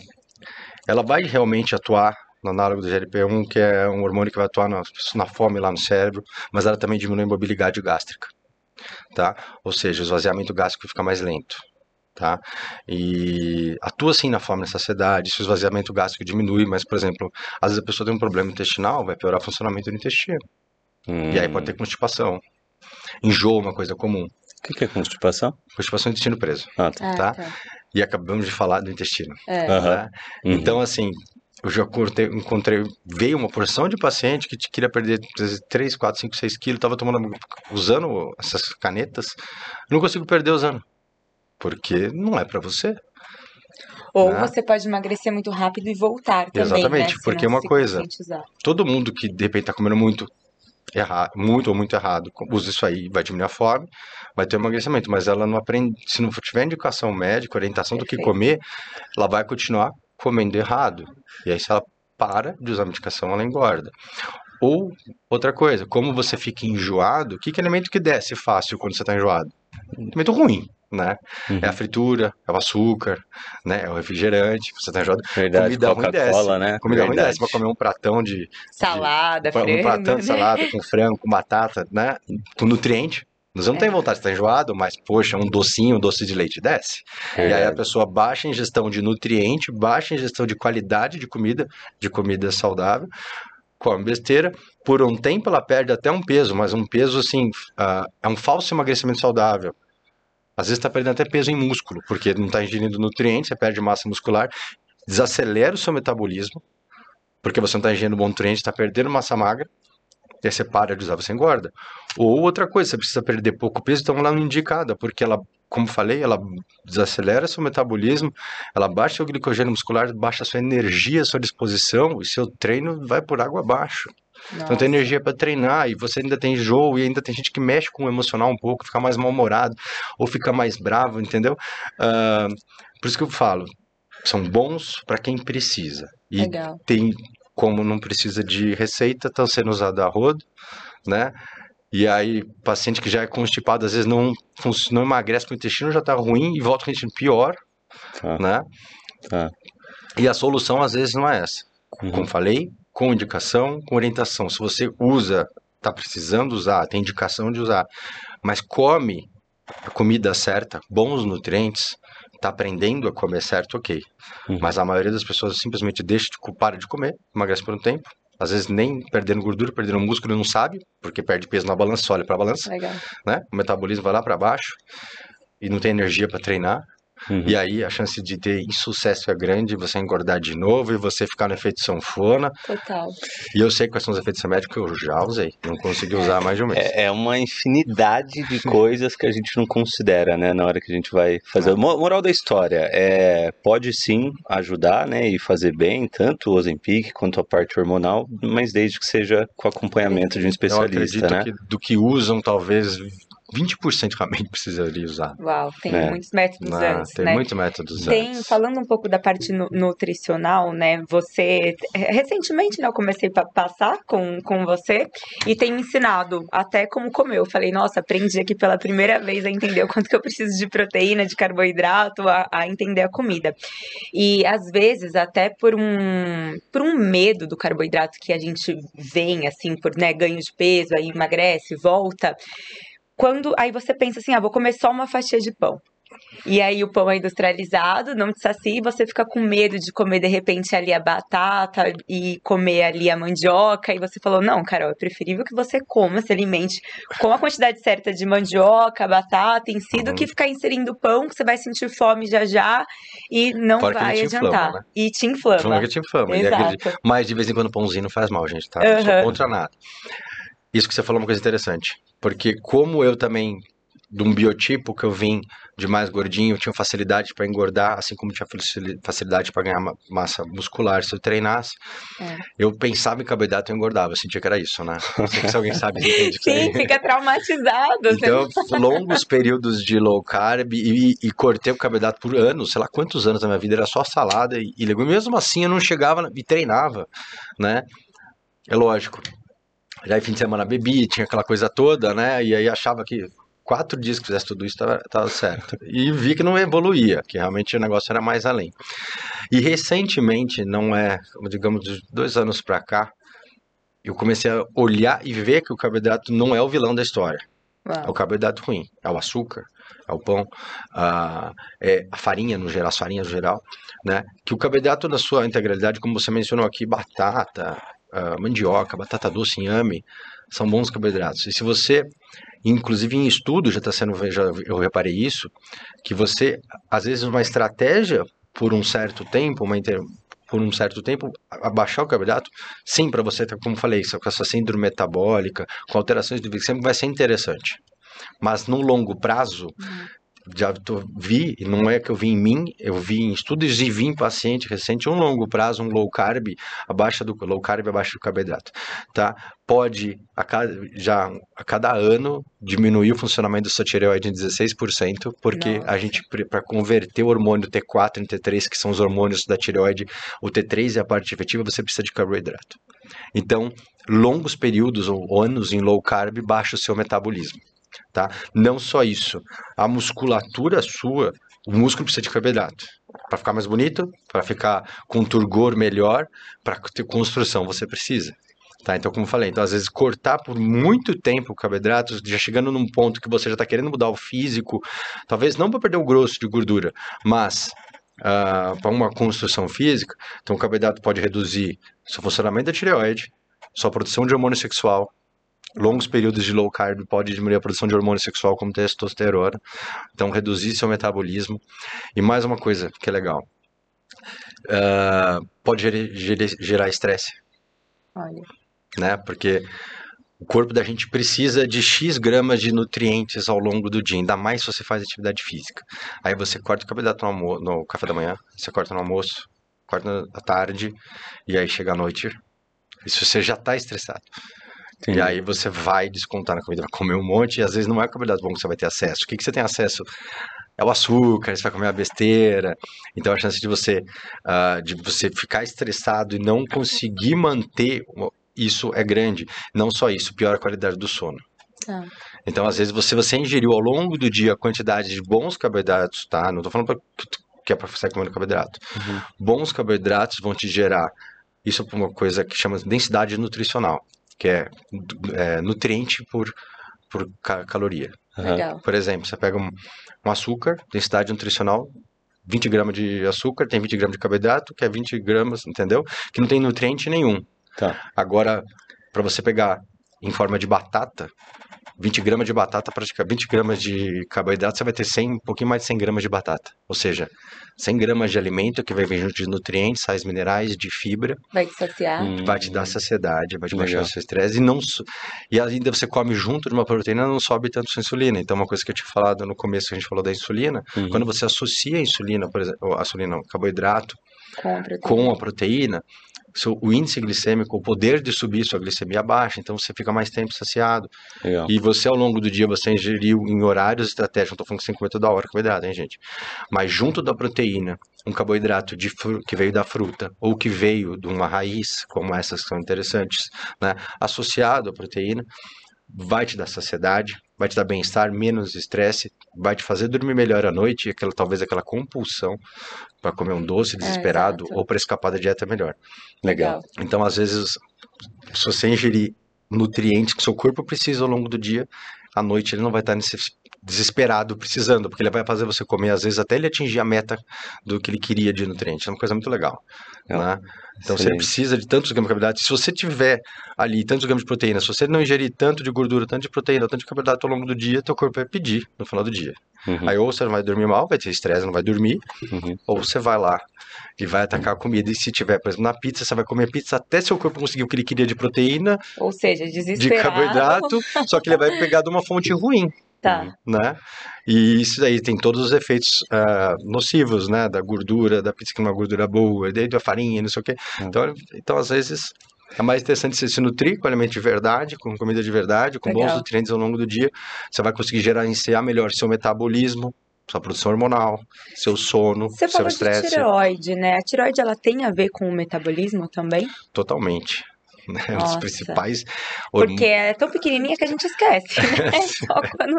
ela vai realmente atuar no análogo do GLP-1, que é um hormônio que vai atuar na, na fome lá no cérebro, mas ela também diminui a mobilidade gástrica, tá? Ou seja, o esvaziamento gástrico fica mais lento, tá? E atua sim na fome na saciedade, se o esvaziamento gástrico diminui, mas, por exemplo, às vezes a pessoa tem um problema intestinal, vai piorar o funcionamento do intestino. Hum. E aí pode ter constipação. Enjoo, uma coisa comum. O que, que é constipação? Constipação do intestino preso, Ah, tá. Ah, tá? tá. E acabamos de falar do intestino. É. Né? Uhum. Então, assim, eu já encontrei, veio uma porção de paciente que te- queria perder 3, 4, 5, 6 quilos, estava tomando, usando essas canetas, não consigo perder usando, porque não é para você. Ou né? você pode emagrecer muito rápido e voltar também, Exatamente, né? porque não uma coisa-. Todo mundo que de repente está comendo muito errado, muito ou muito errado, usa isso aí, vai diminuir a fome, vai ter um emagrecimento, mas ela não aprende, se não tiver indicação médica, orientação do que Perfeito. comer, ela vai continuar comendo errado. E aí se ela para de usar a medicação, ela engorda. Ou outra coisa, como você fica enjoado, o que, que é alimento que desce fácil quando você está enjoado? Alimento ruim, né? Uhum. É a fritura, é o açúcar, né? É o refrigerante, você está enjoado. Verdade, comida ruim desce. né? Comida ruim Verdade. desce para comer um pratão de Salada, um frango, pratão né? de salada com frango, com batata, né? Com nutriente. Você não tem vontade de estar enjoado, mas, poxa, um docinho, um doce de leite desce. E aí a pessoa baixa a ingestão de nutriente, baixa a ingestão de qualidade de comida, de comida saudável, come besteira. Por um tempo ela perde até um peso, mas um peso, assim, ah, é um falso emagrecimento saudável. Às vezes está perdendo até peso em músculo, porque não está ingerindo nutrientes, você perde massa muscular, desacelera o seu metabolismo, porque você não está ingerindo bom nutriente, está perdendo massa magra, e aí você para de usar, você engorda. Ou outra coisa, você precisa perder pouco peso, então ela não é indicada, porque ela, como falei, ela desacelera seu metabolismo, ela baixa o glicogênio muscular, baixa a sua energia, sua disposição, e seu treino vai por água abaixo. Então Nossa. tem energia para treinar, e você ainda tem enjoo, e ainda tem gente que mexe com o emocional um pouco, fica mais mal-humorado, ou fica mais bravo, entendeu? Ah, por isso que eu falo, são bons para quem precisa. E Legal. tem como não precisa de receita, estão sendo usados a rodo, né? E aí, paciente que já é constipado, às vezes não, não emagrece o intestino já está ruim e volta com o intestino pior, Tá. né? Tá. E a solução às vezes não é essa. Uhum. Como falei, com indicação, com orientação. Se você usa, está precisando usar, tem indicação de usar, mas come a comida certa, bons nutrientes, está aprendendo a comer certo, ok. Uhum. Mas a maioria das pessoas simplesmente deixa de para de comer, emagrece por um tempo. Às vezes nem perdendo gordura, perdendo músculo, não sabe, porque perde peso na balança, olha para a balança, Legal. né? O metabolismo vai lá para baixo e não tem energia para treinar. Uhum. E aí a chance de ter insucesso é grande, você engordar de novo e você ficar no efeito sanfona. Total. E eu sei quais são os efeitos médicos que eu já usei, não consegui usar mais de um mês. É, é uma infinidade de coisas que a gente não considera, né, na hora que a gente vai fazer. Mo- Moral da história, é, pode sim ajudar, né, e fazer bem, tanto o Ozempic quanto a parte hormonal, mas desde que seja com acompanhamento de um Eu especialista, acredito né? que do que usam, talvez 20% realmente precisaria usar. Uau, tem É. muitos métodos Ah, antes, tem né? muito métodos Tem, antes. falando um pouco da parte nu- nutricional, né? Você, recentemente, né, eu comecei a passar com, com você e tem me ensinado até como comer. Eu falei, nossa, aprendi aqui pela primeira vez a entender o quanto que eu preciso de proteína, de carboidrato, a, a entender a comida. E às vezes, até por um, por um medo do carboidrato que a gente vem, assim, por né, ganho de peso, aí emagrece, volta. Quando aí você pensa assim, ah, vou comer só uma fatia de pão. E aí o pão é industrializado, não te sacia, e você fica com medo de comer de repente ali a batata e comer ali a mandioca. E você falou, não, Carol, é preferível que você coma, se alimente com a quantidade certa de mandioca, batata em si, do Uhum. que ficar inserindo pão, que você vai sentir fome já já e não Fora vai adiantar. inflama, né? E te inflama. Falando que te inflama. Exato. Mas de vez em quando pãozinho não faz mal, gente, tá? Não Aham. sou contra nada. Isso que você falou é uma coisa interessante. Porque como eu também, de um biotipo que eu vim de mais gordinho, eu tinha facilidade para engordar, assim como tinha facili- facilidade para ganhar ma- massa muscular se eu treinasse. É. Eu pensava em carboidrato e engordava, eu sentia que era isso, né? Não sei se alguém sabe, entende que Sim, fica traumatizado. você Então, longos períodos de low carb e, e cortei o carboidrato por anos, sei lá quantos anos da minha vida, era só salada e, e legume. Mesmo assim, eu não chegava e treinava, né? É lógico. Já em fim de semana bebi, tinha aquela coisa toda, né? E aí achava que quatro dias que fizesse tudo isso tava, tava certo. E vi que não evoluía, que realmente o negócio era mais além. E recentemente, não é, digamos, de dois anos pra cá, eu comecei a olhar e ver que o carboidrato não é o vilão da história. É o Uau. carboidrato ruim, é o açúcar, é o pão, a, é a farinha no geral, as farinhas no geral, né? Que o carboidrato na sua integralidade, como você mencionou aqui, batata, uh, mandioca, batata doce, inhame, são bons carboidratos. E se você, inclusive em estudo, já está sendo, já, eu reparei isso, que você, às vezes, uma estratégia por um certo tempo, uma inter, por um certo tempo, abaixar o carboidrato, sim, para você, como falei, com essa síndrome metabólica, com alterações do glicêmico, vai ser interessante. Mas no longo prazo, uhum já tô, vi, e não é que eu vi em mim, eu vi em estudos e vi em paciente recente, um longo prazo, um low carb, abaixo do low carb, abaixo do carboidrato, tá? Pode, a cada, já a cada ano, diminuir o funcionamento do sua tireoide em 16%, porque Nossa. a gente, para converter o hormônio T4 em T3, que são os hormônios da tireoide, o T3 é a parte efetiva, você precisa de carboidrato. Então, longos períodos ou anos em low carb baixa o seu metabolismo tá? Não só isso, a musculatura sua, o músculo precisa de carboidrato. Para ficar mais bonito, para ficar com turgor melhor, para ter construção, você precisa. Tá, então, como eu falei, então, às vezes cortar por muito tempo o carboidrato, já chegando num ponto que você já está querendo mudar o físico, talvez não para perder o grosso de gordura, mas Uh, para uma construção física, então o carboidrato pode reduzir seu funcionamento da tireoide, sua produção de hormônio sexual, longos períodos de low carb pode diminuir a produção de hormônio sexual como testosterona, então reduzir seu metabolismo. E mais uma coisa que é legal, uh, pode gerar estresse. Olha. Né? Porque o corpo da gente precisa de X gramas de nutrientes ao longo do dia, ainda mais se você faz atividade física. Aí você corta o carboidrato no, no café da manhã, você corta no almoço, corta à tarde, e aí chega à noite, isso você já está estressado. Sim. E aí você vai descontar na comida, vai comer um monte, e às vezes não é a carboidrato bom que você vai ter acesso. O que, que você tem acesso? É o açúcar, você vai comer a besteira. Então a chance de você, uh, de você ficar estressado e não conseguir manter isso é grande. Não só isso, piora a qualidade do sono. Ah. Então, às vezes, você, você ingeriu ao longo do dia a quantidade de bons carboidratos, tá? Não estou falando pra, que é para você comer carboidrato. Uhum. Bons carboidratos vão te gerar, isso é uma coisa que chama de densidade nutricional que é, é nutriente por, por ca caloria. Legal. Por exemplo, você pega um, um açúcar, densidade nutricional, 20 gramas de açúcar, tem 20 gramas de carboidrato, que é 20 gramas, entendeu? Que não tem nutriente nenhum. Tá. Agora, para você pegar em forma de batata, 20 gramas de batata, praticamente 20 gramas de carboidrato, você vai ter 100, um pouquinho mais de 100 gramas de batata. Ou seja, 100 gramas de alimento que vai vir junto de nutrientes, sais minerais, de fibra. Vai te saciar. Hum, vai te dar saciedade, vai te baixar o seu estresse. E, não, e ainda você come junto de uma proteína, não sobe tanto sua insulina. Então, uma coisa que eu tinha falado no começo, que a gente falou da insulina, uhum. quando você associa a insulina, por exemplo, a insulina, carboidrato, com a proteína, com a proteína o índice glicêmico, o poder de subir sua glicemia baixa, então você fica mais tempo saciado. Legal. E você, ao longo do dia, você ingeriu em horários estratégicos, não estou falando que 50 toda hora carboidrato, hein, gente? Mas junto da proteína, um carboidrato de que veio da fruta ou que veio de uma raiz, como essas que são interessantes, né? associado à proteína, vai te dar saciedade, vai te dar bem-estar, menos estresse, vai te fazer dormir melhor à noite, e aquela, talvez aquela compulsão para comer um doce é, desesperado é, ou para escapar da dieta melhor. Legal. Então, às vezes, se você ingerir nutrientes que seu corpo precisa ao longo do dia, à noite ele não vai estar nesse desesperado precisando, porque ele vai fazer você comer às vezes até ele atingir a meta do que ele queria de nutrientes. É uma coisa muito legal. Né? Então Excelente. você precisa de tantos gramas de carboidrato. Se você tiver ali tantos gramas de proteína, se você não ingerir tanto de gordura, tanto de proteína, tanto de carboidrato ao longo do dia, teu corpo vai pedir no final do dia. Uhum. Aí ou você não vai dormir mal, vai ter estresse, não vai dormir, uhum. ou você vai lá e vai atacar a comida. E se tiver, por exemplo, na pizza, você vai comer pizza até seu corpo conseguir o que ele queria de proteína. Ou seja, desesperado. De carboidrato, só que ele vai pegar de uma fonte ruim. Tá. Né? E isso aí tem todos os efeitos uh, nocivos, né? Da gordura, da pizza que é uma gordura boa, daí da farinha, não sei o quê. Uhum. Então, então, às vezes, é mais interessante você se nutrir com alimento de verdade, com comida de verdade, com Legal. bons nutrientes ao longo do dia. Você vai conseguir gerenciar melhor seu metabolismo, sua produção hormonal, seu sono, você seu estresse. Você falou de tireoide, né? A tireoide, ela tem a ver com o metabolismo também? Totalmente né? Um dos principais. Porque é tão pequenininha que a gente esquece, né? Só quando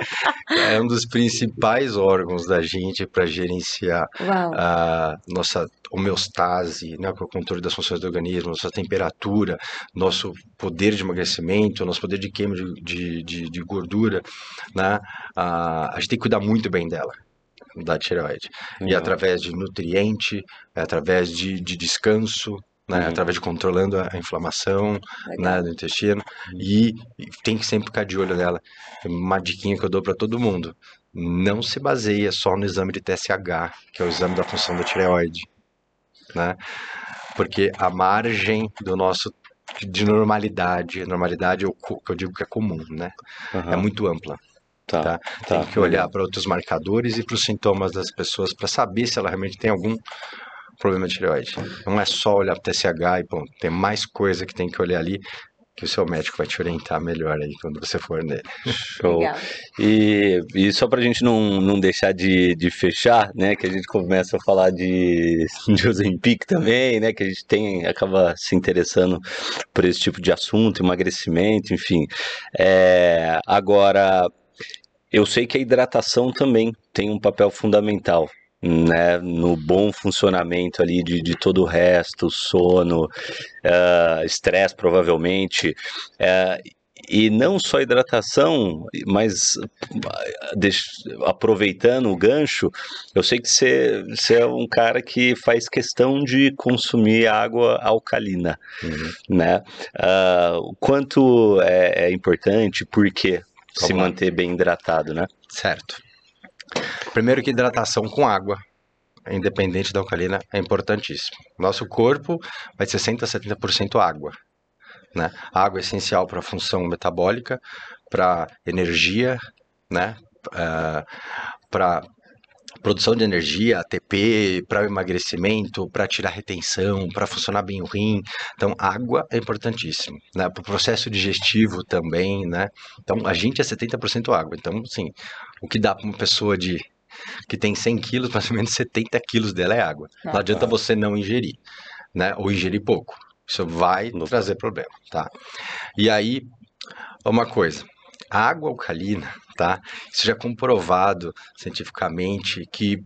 É um dos principais órgãos da gente para gerenciar Uau. a nossa homeostase, né, para o controle das funções do organismo, nossa temperatura, nosso poder de emagrecimento, nosso poder de queima de, de, de, de gordura, né? a gente tem que cuidar muito bem dela da tireoide. Uhum. E através de nutriente, através de, de descanso, né, Uhum. através de controlando a inflamação Legal. né, do intestino e, e tem que sempre ficar de olho nela. Uma diquinha que eu dou para todo mundo: não se baseia só no exame de TSH, que é o exame da função da tireoide, né? Porque a margem do nosso de normalidade, normalidade é que eu digo que é comum, né? Aham. É muito ampla. Tá, tá? tá, Tem que olhar para outros marcadores e para os sintomas das pessoas para saber se ela realmente tem algum problema de tireoide. Não é só olhar para o TSH e ponto. Tem mais coisa que tem que olhar ali que o seu médico vai te orientar melhor aí quando você for nele. Show. Legal. E, e só pra gente não, não deixar de, de fechar, né, que a gente começa a falar de, de Ozempic também, né, que a gente tem, acaba se interessando por esse tipo de assunto, emagrecimento, enfim. É, agora, eu sei que a hidratação também tem um papel fundamental, né, no bom funcionamento ali de, de todo o resto, sono, eh, estresse provavelmente, eh, e não só hidratação, mas ah, aproveitando o gancho, eu sei que você, você é um cara que faz questão de consumir água alcalina, né? Ah, o quanto é, é importante, por quê se lá. manter bem hidratado, né? Certo. Primeiro que hidratação com água, independente da alcalina, é importantíssimo. Nosso corpo vai de 60 a 70% água. Né? Água é essencial para a função metabólica, para energia, né? para produção de energia, ATP, para emagrecimento, para tirar retenção, para funcionar bem o rim. Então, água é importantíssimo. Né? Para o processo digestivo também, né? Então, a gente é 70% água. Então, assim, o que dá para uma pessoa de que tem 100 quilos, mais ou menos 70 quilos dela é água. Não Ah. adianta você não ingerir, né? Ou ingerir pouco. Isso vai Não. trazer problema, tá? E aí, uma coisa, a água alcalina, tá? Isso já é comprovado cientificamente que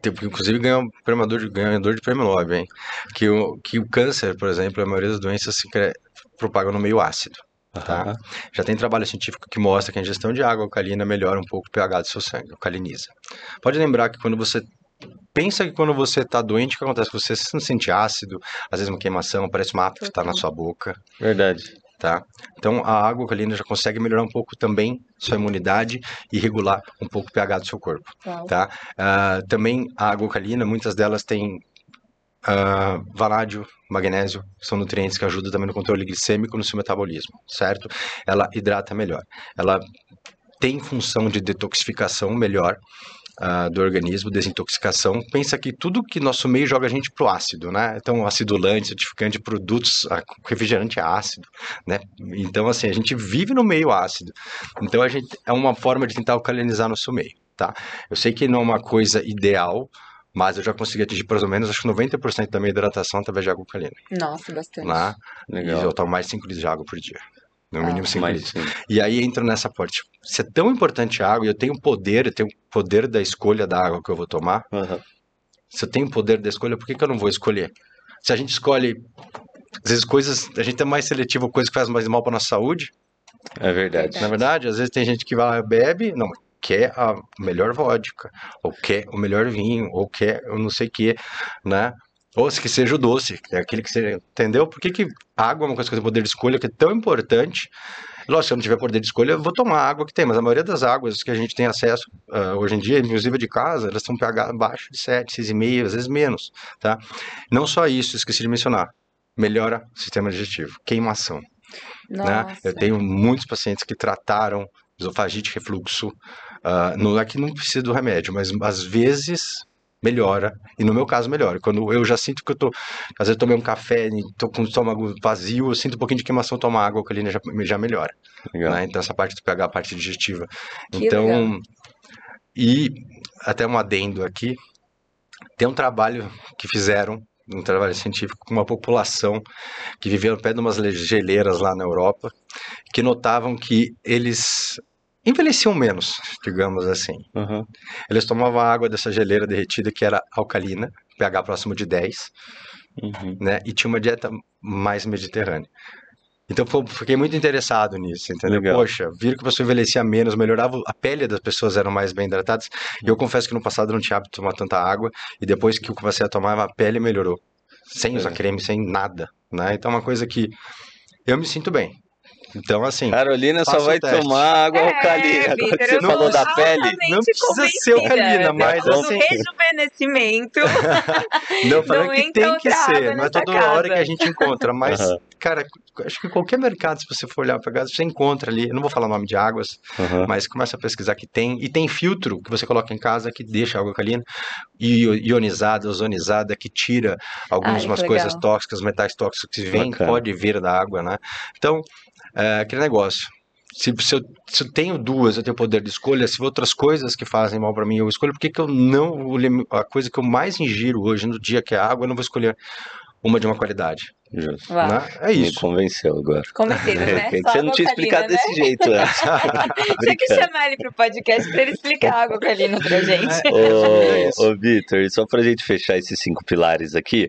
tem- inclusive ganhou ganhador de, ganhador de prêmio Nobel, hein? Que o, que o câncer, por exemplo, a maioria das doenças se propagam no meio ácido. Tá? Aham. Já tem trabalho científico que mostra que a ingestão de água alcalina melhora um pouco o pH do seu sangue, alcaliniza. Pode lembrar que quando você pensa que quando você está doente, o que acontece? Você se sente ácido, às vezes uma queimação, parece uma afta que está na sua boca, Verdade. tá? Então a água alcalina já consegue melhorar um pouco também sua imunidade e regular um pouco o pH do seu corpo, Uau. tá? Ah, também a água alcalina, muitas delas têm ah, vanádio, magnésio, são nutrientes que ajudam também no controle glicêmico no seu metabolismo, certo? Ela hidrata melhor. Ela tem função de detoxificação melhor ah, do organismo, desintoxicação. Pensa que tudo que nosso meio joga a gente pro ácido, né? Então, acidulante, certificante, produtos, ah, refrigerante é ácido, né? Então, assim, a gente vive no meio ácido. Então, a gente é uma forma de tentar alcalinizar nosso meio, tá? Eu sei que não é uma coisa ideal, mas eu já consegui atingir pelo menos acho que 90% da minha hidratação através de água alcalina, Nossa, bastante. né? E Legal. eu tomo mais 5 litros de água por dia. No Ah, mínimo 5 Mas, litros. sim. E aí entra nessa parte. Se é tão importante a água, e eu tenho poder, eu tenho poder da escolha da água que eu vou tomar. Aham. Se eu tenho poder da escolha, por que, que eu não vou escolher? Se a gente escolhe, às vezes, coisas. A gente é mais seletivo, coisas que fazem mais mal para nossa saúde. É verdade. Na verdade, às vezes tem gente que vai, bebe, não, quer a melhor vodka, ou quer o melhor vinho, ou quer eu não sei o que, né? Ou se que seja o doce, que é aquele que seja. Entendeu? Por que, que água é uma coisa que tem poder de escolha, que é tão importante? Lógico, se eu não tiver poder de escolha, eu vou tomar a água que tem, mas a maioria das águas que a gente tem acesso ah, hoje em dia, inclusive de casa, elas um pH abaixo de 7, 6,5, às vezes menos, tá? Não só isso, esqueci de mencionar, melhora o sistema digestivo, queimação né? Eu tenho muitos pacientes que trataram esofagite, refluxo. Ah, não é que não precisa do remédio, mas às vezes melhora. E no meu caso, melhora. Quando eu já sinto que eu tô. Às vezes eu tomei um café e tô com o estômago vazio, eu sinto um pouquinho de queimação, tomo água alcalina já, já melhora. Legal. né? Então, essa parte do pH, a parte digestiva. Que então. legal. E até um adendo aqui. Tem um trabalho que fizeram, um trabalho científico, com uma população que vivia no pé de umas geleiras lá na Europa, que notavam que eles envelheciam menos, digamos assim. Aham. Eles tomavam água dessa geleira derretida que era alcalina, pH próximo de 10, Uhum. né? E tinha uma dieta mais mediterrânea. Então fiquei muito interessado nisso, entendeu? Legal. Poxa, viram que a pessoa envelhecia menos, melhorava, a pele das pessoas eram mais bem hidratadas. E eu confesso que no passado eu não tinha hábito de tomar tanta água, e depois que eu comecei a tomar, a pele melhorou. Sem usar É. creme, sem nada, né? Então é uma coisa que eu me sinto bem. Então, assim, Carolina só vai tomar água É, alcalina. Agora que Vitor, você eu falou da pele. Não precisa ser alcalina, mas Do assim- rejuvenescimento. Não, falando Não que tem que ser, não é toda hora casa. que a gente encontra, mas, Aham. cara, acho que qualquer mercado, se você for olhar para casa, você encontra ali, eu não vou falar o nome de águas, Aham. mas começa a pesquisar que tem, e tem filtro que você coloca em casa que deixa a água alcalina, io- ionizada, ozonizada, que tira algumas Ai, que coisas legal. tóxicas, metais tóxicos que vêm, Bacana. pode vir da água, né? Então, é aquele negócio. Se, se, eu, se eu tenho duas, eu tenho poder de escolha. Se outras coisas que fazem mal para mim eu escolho, por que, que eu não. o A coisa que eu mais ingiro hoje no dia, que é a água, eu não vou escolher uma de uma qualidade. Justo. Né? É Me isso. convenceu agora. Convencido, né? Só você não tinha explicado né? desse jeito antes. Tinha que chamar ele pro podcast pra ele explicar a água alcalina pra gente. É. Ô, ô Vitor, e só pra gente fechar esses cinco pilares aqui,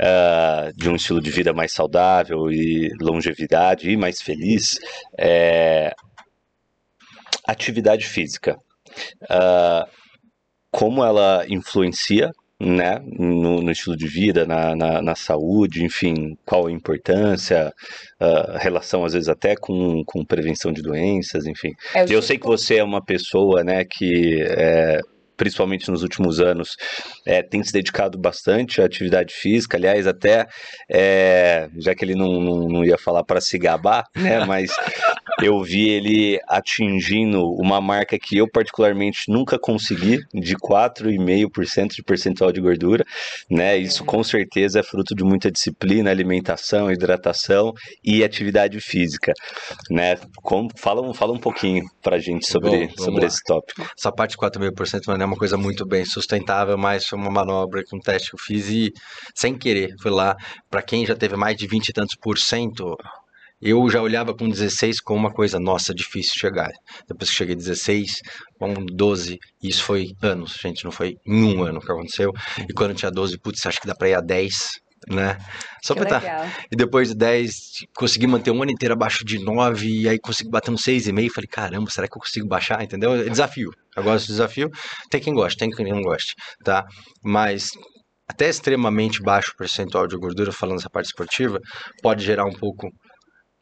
ah, de um estilo de vida mais saudável e longevidade e mais feliz, é, atividade física. Ah, como ela influencia né, no, no estilo de vida, na, na, na saúde, enfim, qual a importância, ah, relação às vezes até com, com prevenção de doenças, enfim. É, Eu sei que tipo- você é uma pessoa, né, que é, principalmente nos últimos anos é, tem se dedicado bastante à atividade física. Aliás, até é, já que ele não, não, não ia falar para se gabar, né, mas eu vi ele atingindo uma marca que eu particularmente nunca consegui, de 4,5% de percentual de gordura, né? Isso com certeza é fruto de muita disciplina, alimentação, hidratação e atividade física, né? Como, fala, um- fala um pouquinho pra gente sobre, Bom, sobre lá. esse tópico. Essa parte de 4,5% não é uma coisa muito bem sustentável, mas foi uma manobra, um teste que eu fiz e, sem querer, fui lá. Para quem já teve mais de 20 e tantos por cento, eu já olhava com 16 como uma coisa, nossa, difícil chegar. Depois que cheguei a 16, com 12, isso foi anos, gente, não foi em um ano que aconteceu. E quando eu tinha 12, putz, acho que dá para ir a 10, né? Só Que pra tá. legal. E depois de 10, consegui manter um ano inteiro abaixo de 9, e aí consegui bater no 6,5. Falei, caramba, será que eu consigo baixar? Entendeu? É desafio. Eu gosto de desafio. Tem quem gosta, tem quem não goste, tá? Mas até extremamente baixo percentual de gordura, falando dessa parte esportiva, pode gerar um pouco.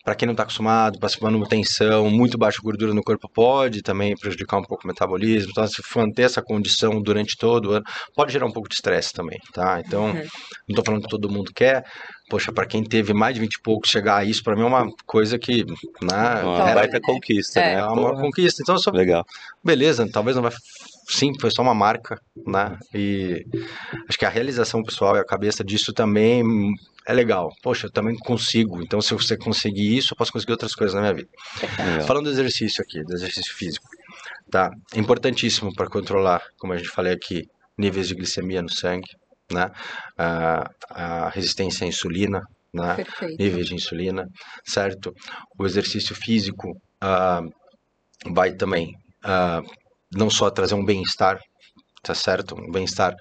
Para quem não está acostumado, para manutenção, muito baixa gordura no corpo pode também prejudicar um pouco o metabolismo. Então, se manter essa condição durante todo o ano, pode gerar um pouco de estresse também, tá? Então, Uhum. não estou falando que todo mundo quer. Poxa, para quem teve mais de 20 e poucos, chegar a isso, para mim é uma coisa que. Né, Uma era baita conquista, É. né? é uma Porra, conquista. Então, eu sou Legal. beleza, talvez não vai. Sim, foi só uma marca, né? E acho que a realização pessoal e a cabeça disso também é legal. Poxa, eu também consigo. Então, se você conseguir isso, eu posso conseguir outras coisas na minha vida. legal. Falando do exercício aqui, do exercício físico, tá? É importantíssimo para controlar, como a gente falei aqui, níveis de glicemia no sangue, né? A, a resistência à insulina, né? Perfeito. níveis de insulina, certo? O exercício físico ah, vai também ah, não só trazer um bem-estar, tá certo? Um bem-estar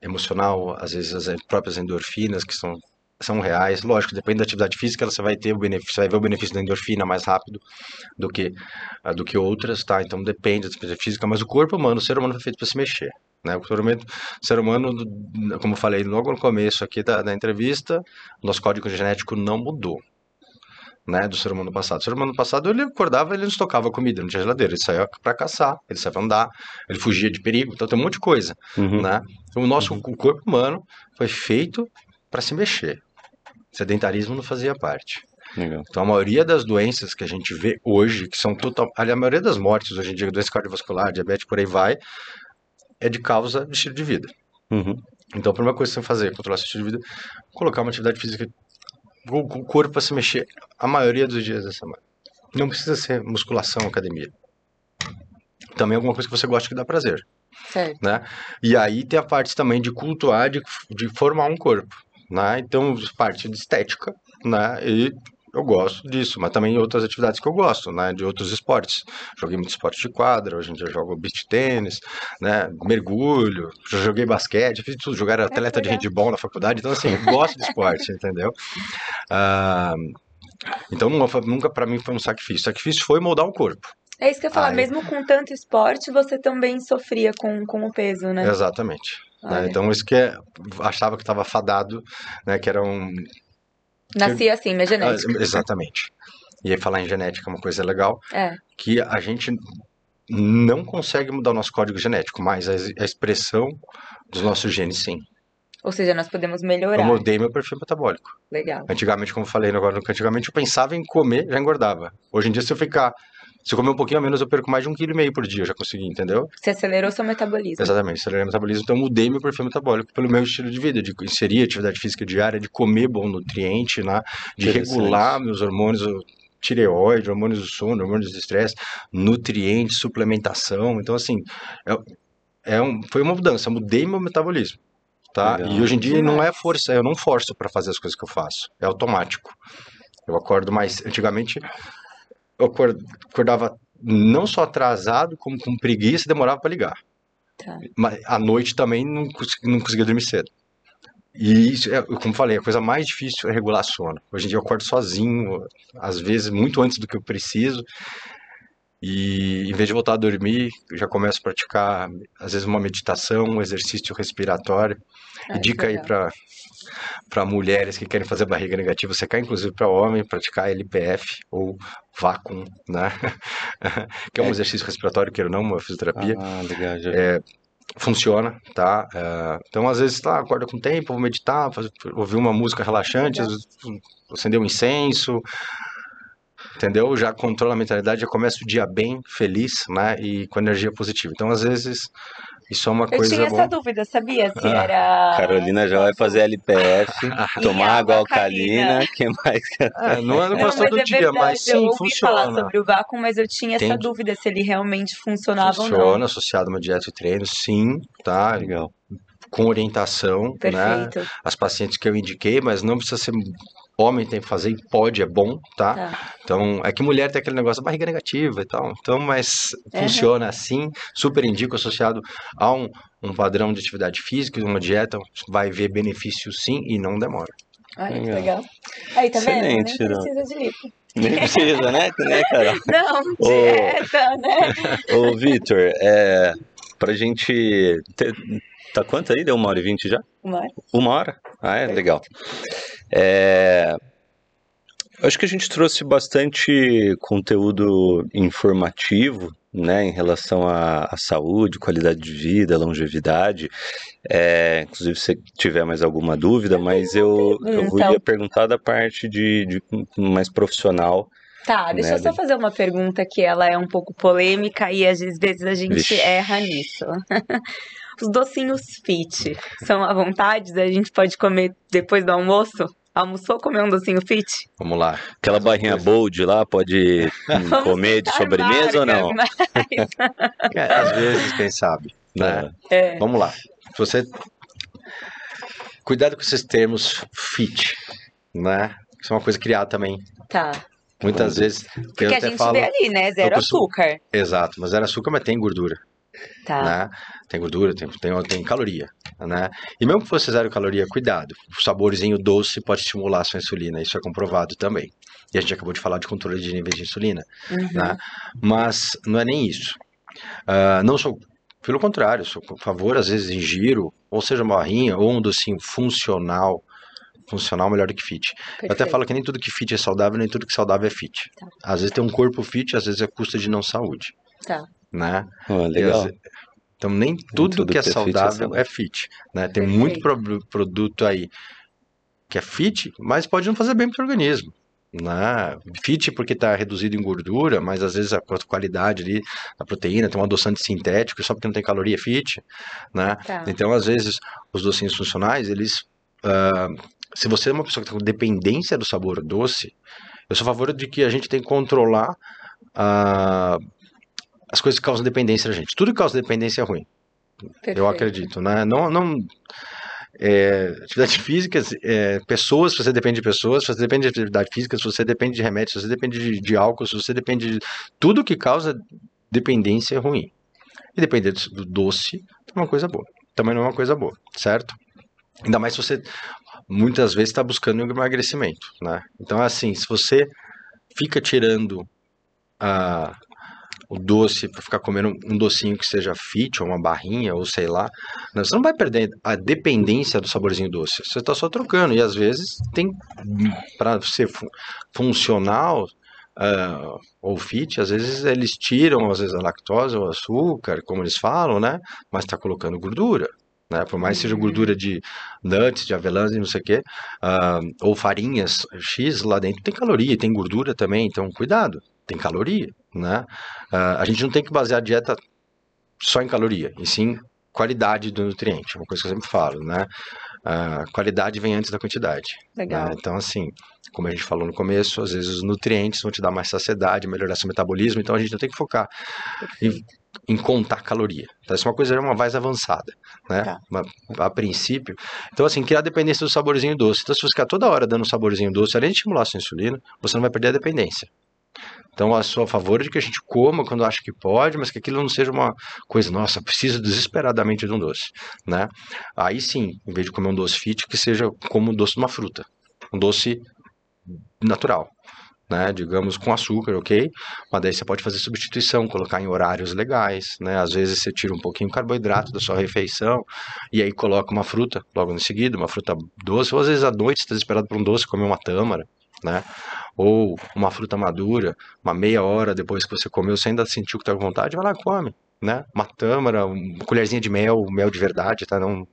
emocional, às vezes as próprias endorfinas que são são reais, lógico, depende da atividade física, você vai ter o benefício, você vai ver o benefício da endorfina mais rápido do que ah, do que outras, tá? Então depende da atividade física, mas o corpo humano, o ser humano foi feito para se mexer, né? O ser humano, o ser humano, como eu falei logo no começo aqui da, da entrevista, nosso código genético não mudou, né, do ser humano passado. O ser humano passado, ele acordava, ele não estocava comida, não tinha geladeira, ele saía para caçar, ele saía pra andar, ele fugia de perigo, então tem um monte de coisa, Uhum. né? O nosso o corpo humano foi feito para se mexer. Sedentarismo não fazia parte. Legal. Então a maioria das doenças que a gente vê hoje, que são total, ali, a maioria das mortes hoje em dia, doença cardiovascular, diabetes, por aí vai, é de causa de estilo de vida. Uhum. Então a primeira coisa que você tem que fazer, controlar seu estilo de vida, colocar uma atividade física com o corpo para se mexer a maioria dos dias da semana. Não precisa ser musculação, academia. Também alguma coisa que você gosta que dá prazer. Certo. E aí tem a parte também de cultuar, de, de formar um corpo, né? Então, parte de estética, né? E eu gosto disso, mas também outras atividades que eu gosto, né? De outros esportes. Joguei muito esporte de quadra, hoje em dia jogo beach tênis, né? Mergulho, joguei basquete, fiz tudo, jogar atleta de handball na faculdade, então assim, eu gosto de esporte, entendeu? Ah, Então nunca pra mim foi um sacrifício. Sacrifício foi moldar o corpo. É isso que eu ia falar, Aí- mesmo com tanto esporte, você também sofria com, com o peso, né? Exatamente. Né? Então isso que é, achava que estava fadado, né? Que era um Nascia assim, minha genética. Ah, Exatamente. E aí falar em genética é uma coisa legal, É. que a gente não consegue mudar o nosso código genético, mas a, a expressão dos nossos genes sim. Ou seja, nós podemos Eu melhorar. mudei meu perfil metabólico. Legal. Antigamente, como eu falei agora, antigamente eu pensava em comer, já engordava. Hoje em dia, se eu ficar, se eu comer um pouquinho a menos, eu perco mais de um quilo e meio por dia, eu já consegui, entendeu? Você acelerou seu metabolismo. Exatamente, acelerei o metabolismo, então eu mudei meu perfil metabólico pelo meu estilo de vida, de inserir atividade física diária, de comer bom nutriente, né? de regular meus hormônios, tireoide, hormônios do sono, hormônios do estresse, nutrientes, suplementação. Então, assim, é, é um, foi uma mudança, eu mudei meu metabolismo. Tá? Legal. E hoje em dia não é força, eu não forço para fazer as coisas que eu faço, é automático. Eu acordo mais. Antigamente, eu acor- acordava não só atrasado, como com preguiça, demorava para ligar. Tá. Mas à noite também não, cons- não conseguia dormir cedo. E isso, é, como falei, a coisa mais difícil é regular sono. Hoje em dia eu acordo sozinho, às vezes muito antes do que eu preciso. E em vez de voltar a dormir, eu já começo a praticar, às vezes, uma meditação, um exercício respiratório. Ah, E dica aí legal. para para mulheres que querem fazer barriga negativa, você quer inclusive para homem praticar LPF ou vácuo, né? que é um É. exercício respiratório, queira ou não, uma fisioterapia. Ah, legal, já É, funciona, tá? É, então, às vezes, tá, acorda com tempo, vou meditar, fazer, ouvir uma música relaxante, vezes, acender um incenso, entendeu? Já controla a mentalidade, já começa o dia bem, feliz, né? E com energia positiva. Então, às vezes, isso é uma Eu coisa tinha essa dúvida, sabia? Se Ah, era. Carolina já vai fazer LPF, E tomar água alcalina. alcalina, que mais? É, não negócio mas todo é dia, verdade, mas eu sim, ouvi falar funciona. sobre o vácuo, mas eu tinha essa Tem- dúvida se ele realmente funcionava ou não. Funciona, associado a uma dieta e treino, sim, tá? Legal. Com orientação, né? Perfeito. As pacientes que eu indiquei, mas não precisa ser homem tem que fazer e pode, é bom, tá? Tá. Então, é que mulher tem aquele negócio da barriga negativa e tal. Então, mas Uhum. funciona assim, super indico, associado a um, um padrão de atividade física, uma dieta, vai ver benefício sim e não demora. Olha que Legal. legal. Aí, tá vendo? Nem Excelente, Dom. precisa de lipo. Nem precisa, né? né, Carol? Não, Ô. dieta, né? Ô, Vitor, é, pra gente. ter- Tá quanto aí? Deu uma hora e vinte já? Uma hora. Uma hora? Ah, é legal. É, acho que a gente trouxe bastante conteúdo informativo, né, em relação à, à saúde, qualidade de vida, longevidade. É, inclusive, se tiver mais alguma dúvida, mas eu, eu Então. ia perguntar da parte de, de mais profissional. Tá, deixa Né, eu só fazer uma pergunta que ela é um pouco polêmica e às vezes a gente Vixe. erra nisso. Os docinhos fit são à vontade? A gente pode comer depois do almoço? Almoçou comer um docinho fit? Vamos lá. Aquela barrinha bold lá, pode comer de sobremesa ou não? mas- É, às vezes, quem sabe, né? É, Vamos lá. Você cuidado com esses termos fit, né? Isso é uma coisa criada também. tá. Muitas vezes eu Porque a gente falo, vê ali, né? Zero açúcar. exato, mas zero açúcar, mas tem gordura, Tá. né? Tem gordura, tem, tem, tem caloria, né? E mesmo que fosse zero caloria, cuidado. O saborzinho doce pode estimular a sua insulina, isso é comprovado também. E a gente acabou de falar de controle de níveis de insulina, Uhum. né? Mas não é nem isso. Ah, não sou, pelo contrário, sou a favor, às vezes, ingiro, ou seja, uma barrinha, ou um docinho funcional, funcional melhor do que fit. Eu até Perfeito. falo que nem tudo que fit é saudável, nem tudo que saudável é fit. Tá. Às vezes tem um corpo fit, às vezes é custa de não saúde, Tá. Né? Às legal. Então nem tudo, tudo que é que é é saudável saudável. é fit, né? Tem muito pro- produto aí que é fit, mas pode não fazer bem para o organismo. Né? Fit porque está reduzido em gordura, mas às vezes a qualidade ali da proteína tem um adoçante sintético, só porque não tem caloria é fit, né? Tá. Então, às vezes, os docinhos funcionais, eles. ah, se você é uma pessoa que tem dependência do sabor doce, eu sou a favor de que a gente tem que controlar ah, as coisas que causam dependência gente. Tudo que causa dependência é ruim, eu Perfeito. acredito, né? Não. não é, atividade física, é, pessoas, se você depende de pessoas, se você depende de atividade física, se você depende de remédios, se você depende de, de álcool, se você depende de. Tudo que causa dependência é ruim. E depender do doce é uma coisa boa. Também não é uma coisa boa, certo? Ainda mais se você muitas vezes está buscando emagrecimento, né? Então, assim, se você fica tirando a o doce para ficar comendo um docinho que seja fit ou uma barrinha ou sei lá, né? você não vai perder a dependência do saborzinho doce. Você está só trocando e às vezes tem para ser fu funcional uh, ou fit, às vezes eles tiram às vezes a lactose ou açúcar, como eles falam, né? Mas está colocando gordura. Né? Por mais que seja gordura de nuts, de avelãs e não sei o quê, uh, ou farinhas X, lá dentro tem caloria, tem gordura também, então cuidado, tem caloria né? Uh, a gente não tem que basear a dieta só em caloria, e sim qualidade do nutriente, uma coisa que eu sempre falo, né? Uh, qualidade vem antes da quantidade. Legal. Né? Então, assim, como a gente falou no começo, às vezes os nutrientes vão te dar mais saciedade, melhorar seu metabolismo, então a gente não tem que focar em, em contar caloria. Então, essa é uma coisa é uma mais avançada, né? Tá. a princípio. Então, assim, criar dependência do saborzinho doce. Então, se você ficar toda hora dando um saborzinho doce, além de estimular a sua insulina, você não vai perder a dependência. Então, eu sou a favor de que a gente coma quando acha que pode, mas que aquilo não seja uma coisa, nossa, preciso desesperadamente de um doce, né? Aí sim, em vez de comer um doce fit, que seja como um doce de uma fruta, um doce natural, né, digamos com açúcar, ok? Mas daí você pode fazer substituição, colocar em horários legais, né? Às vezes você tira um pouquinho de carboidrato da sua refeição e aí coloca uma fruta logo em seguida, uma fruta doce, ou às vezes à noite você está desesperado por um doce, comer uma tâmara, né? ou uma fruta madura, uma meia hora depois que você comeu, você ainda sentiu que está com vontade, vai lá come. Né? Uma tâmara, uma colherzinha de mel, mel de verdade, tá? Não,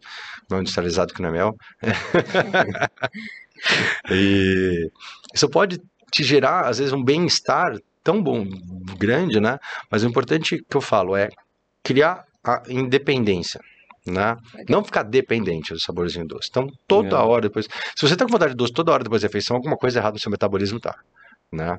não industrializado que não é mel. e isso pode te gerar, às vezes, um bem-estar tão bom, grande, né? Mas o importante que eu falo é criar a independência né? Não ficar dependente do saborzinho doce. Então, toda é. hora depois. Se você tá com vontade de doce toda hora depois da refeição, alguma coisa errada no seu metabolismo tá, né?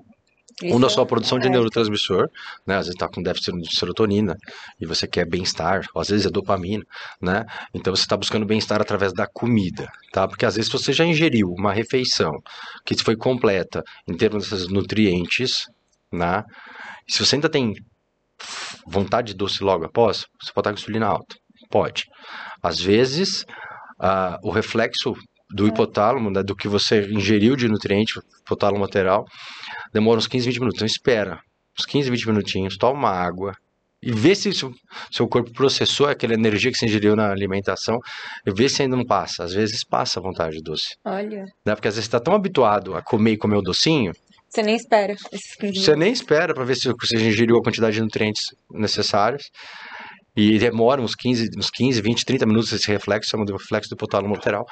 Isso ou na sua produção é. de neurotransmissor, né? Às vezes está com déficit de serotonina e você quer bem-estar, ou às vezes é dopamina, né? Então você está buscando bem-estar através da comida, tá? Porque às vezes você já ingeriu uma refeição que foi completa em termos desses nutrientes, né? E se você ainda tem vontade de doce logo após, você pode estar com insulina alta. Pode. Às vezes, uh, o reflexo do é. hipotálamo, né, do que você ingeriu de nutriente, hipotálamo lateral, demora uns 15, 20 minutos. Então espera uns 15, 20 minutinhos, toma água e vê se o seu corpo processou aquela energia que você ingeriu na alimentação e vê se ainda não passa. Às vezes passa a vontade de doce. Olha. Né? Porque às vezes você está tão habituado a comer e comer o docinho. Você nem espera esses 15 Você nem espera para ver se você ingeriu a quantidade de nutrientes necessários. E demora uns 15, uns 15, 20, 30 minutos esse reflexo, chama de reflexo do hipotálamo lateral.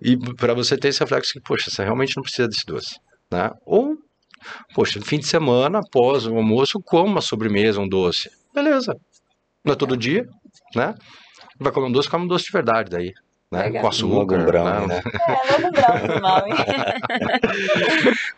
E para você ter esse reflexo que, poxa, você realmente não precisa desse doce. Né? Ou, poxa, no fim de semana, após o almoço, coma uma sobremesa, um doce. Beleza. Não é todo dia, né? Vai comer um doce, come um doce de verdade daí. Né? Com açúcar. Logo brown, né? É, logo brown normal, hein?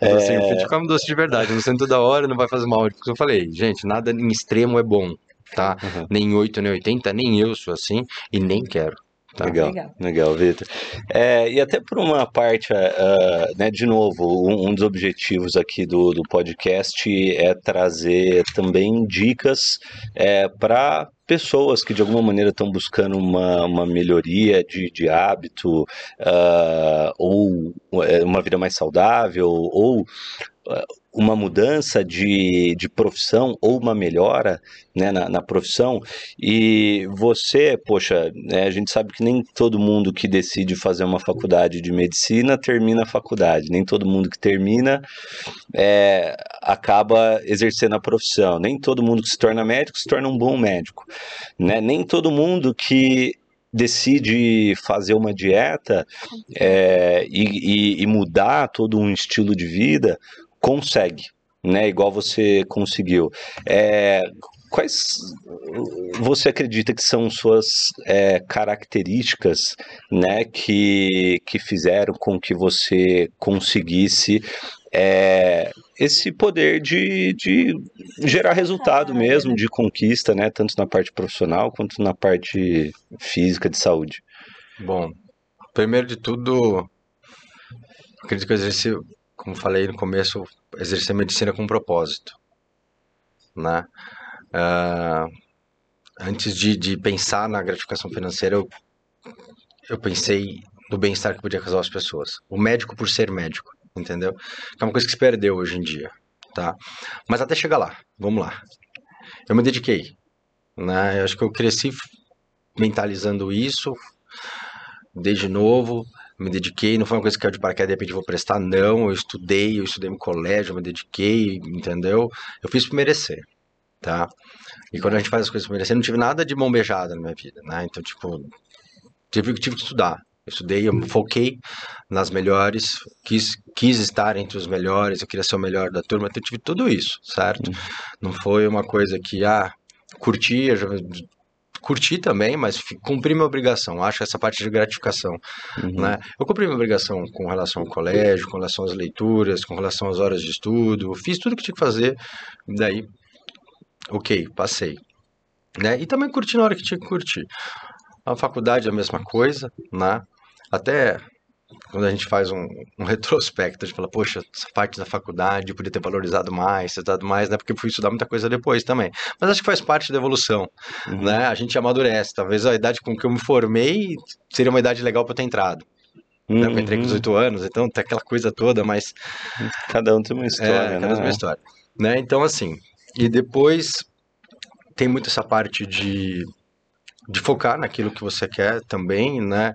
é... Assim, a gente come doce de verdade, não sendo toda hora, não vai fazer mal. Porque eu falei, gente, nada em extremo é bom tá? Uhum. Nem 8, nem 80, nem eu sou assim e nem quero. Tá? Legal, legal, legal Vitor. É, e até por uma parte, uh, né, de novo, um, um, dos objetivos aqui do, do podcast é trazer também dicas é, para pessoas que de alguma maneira estão buscando uma, uma melhoria de, de hábito uh, ou uma vida mais saudável ou uh, uma mudança de, de profissão ou uma melhora né, na, na profissão e você, poxa, né, a gente sabe que nem todo mundo que decide fazer uma faculdade de medicina termina a faculdade, nem todo mundo que termina é, acaba exercendo a profissão, nem todo mundo que se torna médico se torna um bom médico, né, nem todo mundo que decide fazer uma dieta é, e, e, e mudar todo um estilo de vida consegue, né? Igual você conseguiu. É, quais você acredita que são suas é, características, né, que, que fizeram com que você conseguisse é, esse poder de, de gerar resultado mesmo, de conquista, né, tanto na parte profissional quanto na parte física de saúde? Bom, primeiro de tudo, acredito que eu exerci como falei no começo, exercer medicina com propósito, né? Uh, antes de, de pensar na gratificação financeira, eu, eu pensei do bem-estar que podia causar as pessoas. O médico por ser médico, entendeu? Que é uma coisa que se perdeu hoje em dia, tá? Mas até chegar lá, vamos lá. Eu me dediquei, né? Eu acho que eu cresci mentalizando isso desde novo, me dediquei, não foi uma coisa que caiu de paraquedas de repente vou prestar, não, eu estudei, eu estudei no colégio, eu me dediquei, entendeu? Eu fiz por merecer, tá? E quando a gente faz as coisas por merecer, não tive nada de mão beijada na minha vida, né? Então, tipo, tive, tive que estudar. Eu estudei, eu foquei nas melhores, quis, quis estar entre os melhores, eu queria ser o melhor da turma, então eu tive tudo isso, certo? Uhum. Não foi uma coisa que, ah, curti, curti também, mas cumpri minha obrigação. Acho essa parte de gratificação, uhum. né? Eu cumpri minha obrigação com relação ao colégio, com relação às leituras, com relação às horas de estudo. Fiz tudo que tinha que fazer. Daí, ok, passei, né? E também curti na hora que tinha que curtir. A faculdade é a mesma coisa, né? Até quando a gente faz um, um, retrospecto, a gente fala, poxa, essa parte da faculdade eu podia ter valorizado mais, ter dado mais, né? Porque eu fui estudar muita coisa depois também. Mas acho que faz parte da evolução, uhum. né? A gente amadurece. Talvez a idade com que eu me formei seria uma idade legal para eu ter entrado. Uhum. Né? Eu entrei com 18 anos, então tem aquela coisa toda, mas... Cada um tem uma história, é, Cada um tem uma história. Né? Então, assim, e depois tem muito essa parte de de focar naquilo que você quer também, né?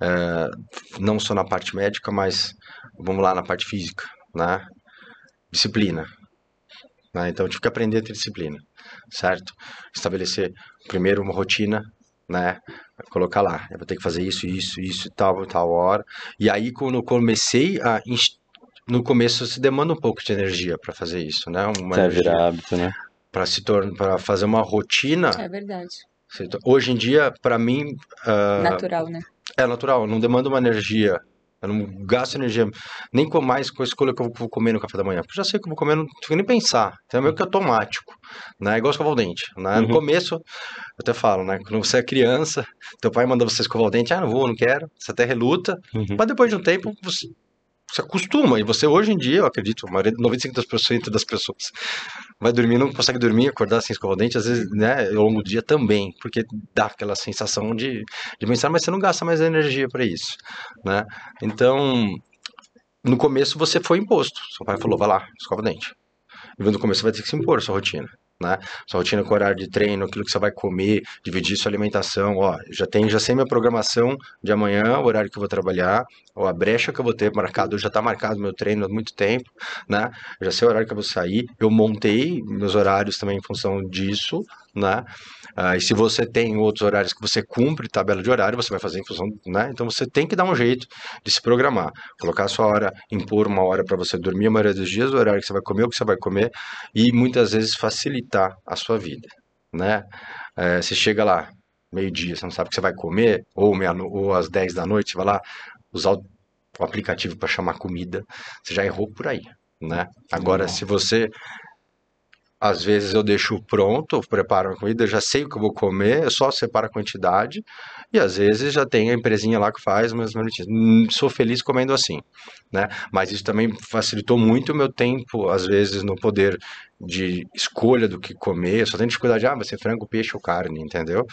É, não só na parte médica, mas vamos lá na parte física, né? Disciplina. Né? Então eu tive que aprender a ter disciplina, certo? Estabelecer primeiro uma rotina, né? Colocar lá, eu vou ter que fazer isso, isso, isso e tal, tal hora. E aí quando eu comecei a no começo se demanda um pouco de energia para fazer isso, né? Uma é virar hábito, né? Para se tornar, para fazer uma rotina. É verdade Hoje em dia, para mim. Uh, natural, né? É natural, não demanda uma energia. Eu não gasto energia nem com mais com a escolha que eu vou comer no café da manhã. Porque eu já sei que eu vou comer, não tenho nem pensar. Então é meio que automático. Né? É igual escovar o dente. Né? Uhum. No começo, eu até falo, né? Quando você é criança, teu pai manda você escovar o dente, ah, não vou, não quero. Você até reluta. Uhum. Mas depois de um tempo, você se acostuma. E você, hoje em dia, eu acredito, 95% das pessoas vai dormir, não consegue dormir, acordar sem escovar o dente, às vezes, né, ao longo do dia também, porque dá aquela sensação de, de pensar, mas você não gasta mais energia para isso, né? Então, no começo você foi imposto. Seu pai falou, vai lá, escova o dente. E no começo você vai ter que se impor a sua rotina né? Sua rotina com horário de treino, aquilo que você vai comer, dividir sua alimentação, ó, já tem, já sei minha programação de amanhã, o horário que eu vou trabalhar, ou a brecha que eu vou ter marcado, já está marcado meu treino há muito tempo, né? já sei o horário que eu vou sair, eu montei meus horários também em função disso, né? Ah, e se você tem outros horários que você cumpre tabela de horário, você vai fazer em função, né? Então você tem que dar um jeito de se programar, colocar a sua hora, impor uma hora para você dormir a maioria dos dias, o horário que você vai comer, o que você vai comer, e muitas vezes facilitar a sua vida, né? É, você chega lá, meio-dia, você não sabe o que você vai comer, ou, meia, ou às 10 da noite, você vai lá usar o, o aplicativo para chamar comida, você já errou por aí, né? Agora, se você às vezes eu deixo pronto, preparo a comida, já sei o que eu vou comer, eu só separo a quantidade. E às vezes já tem a empresinha lá que faz minutinhos. Hum, sou feliz comendo assim, né? Mas isso também facilitou muito o meu tempo, às vezes, no poder de escolha do que comer. Eu só tenho dificuldade, ah, vai ser frango, peixe ou carne, entendeu?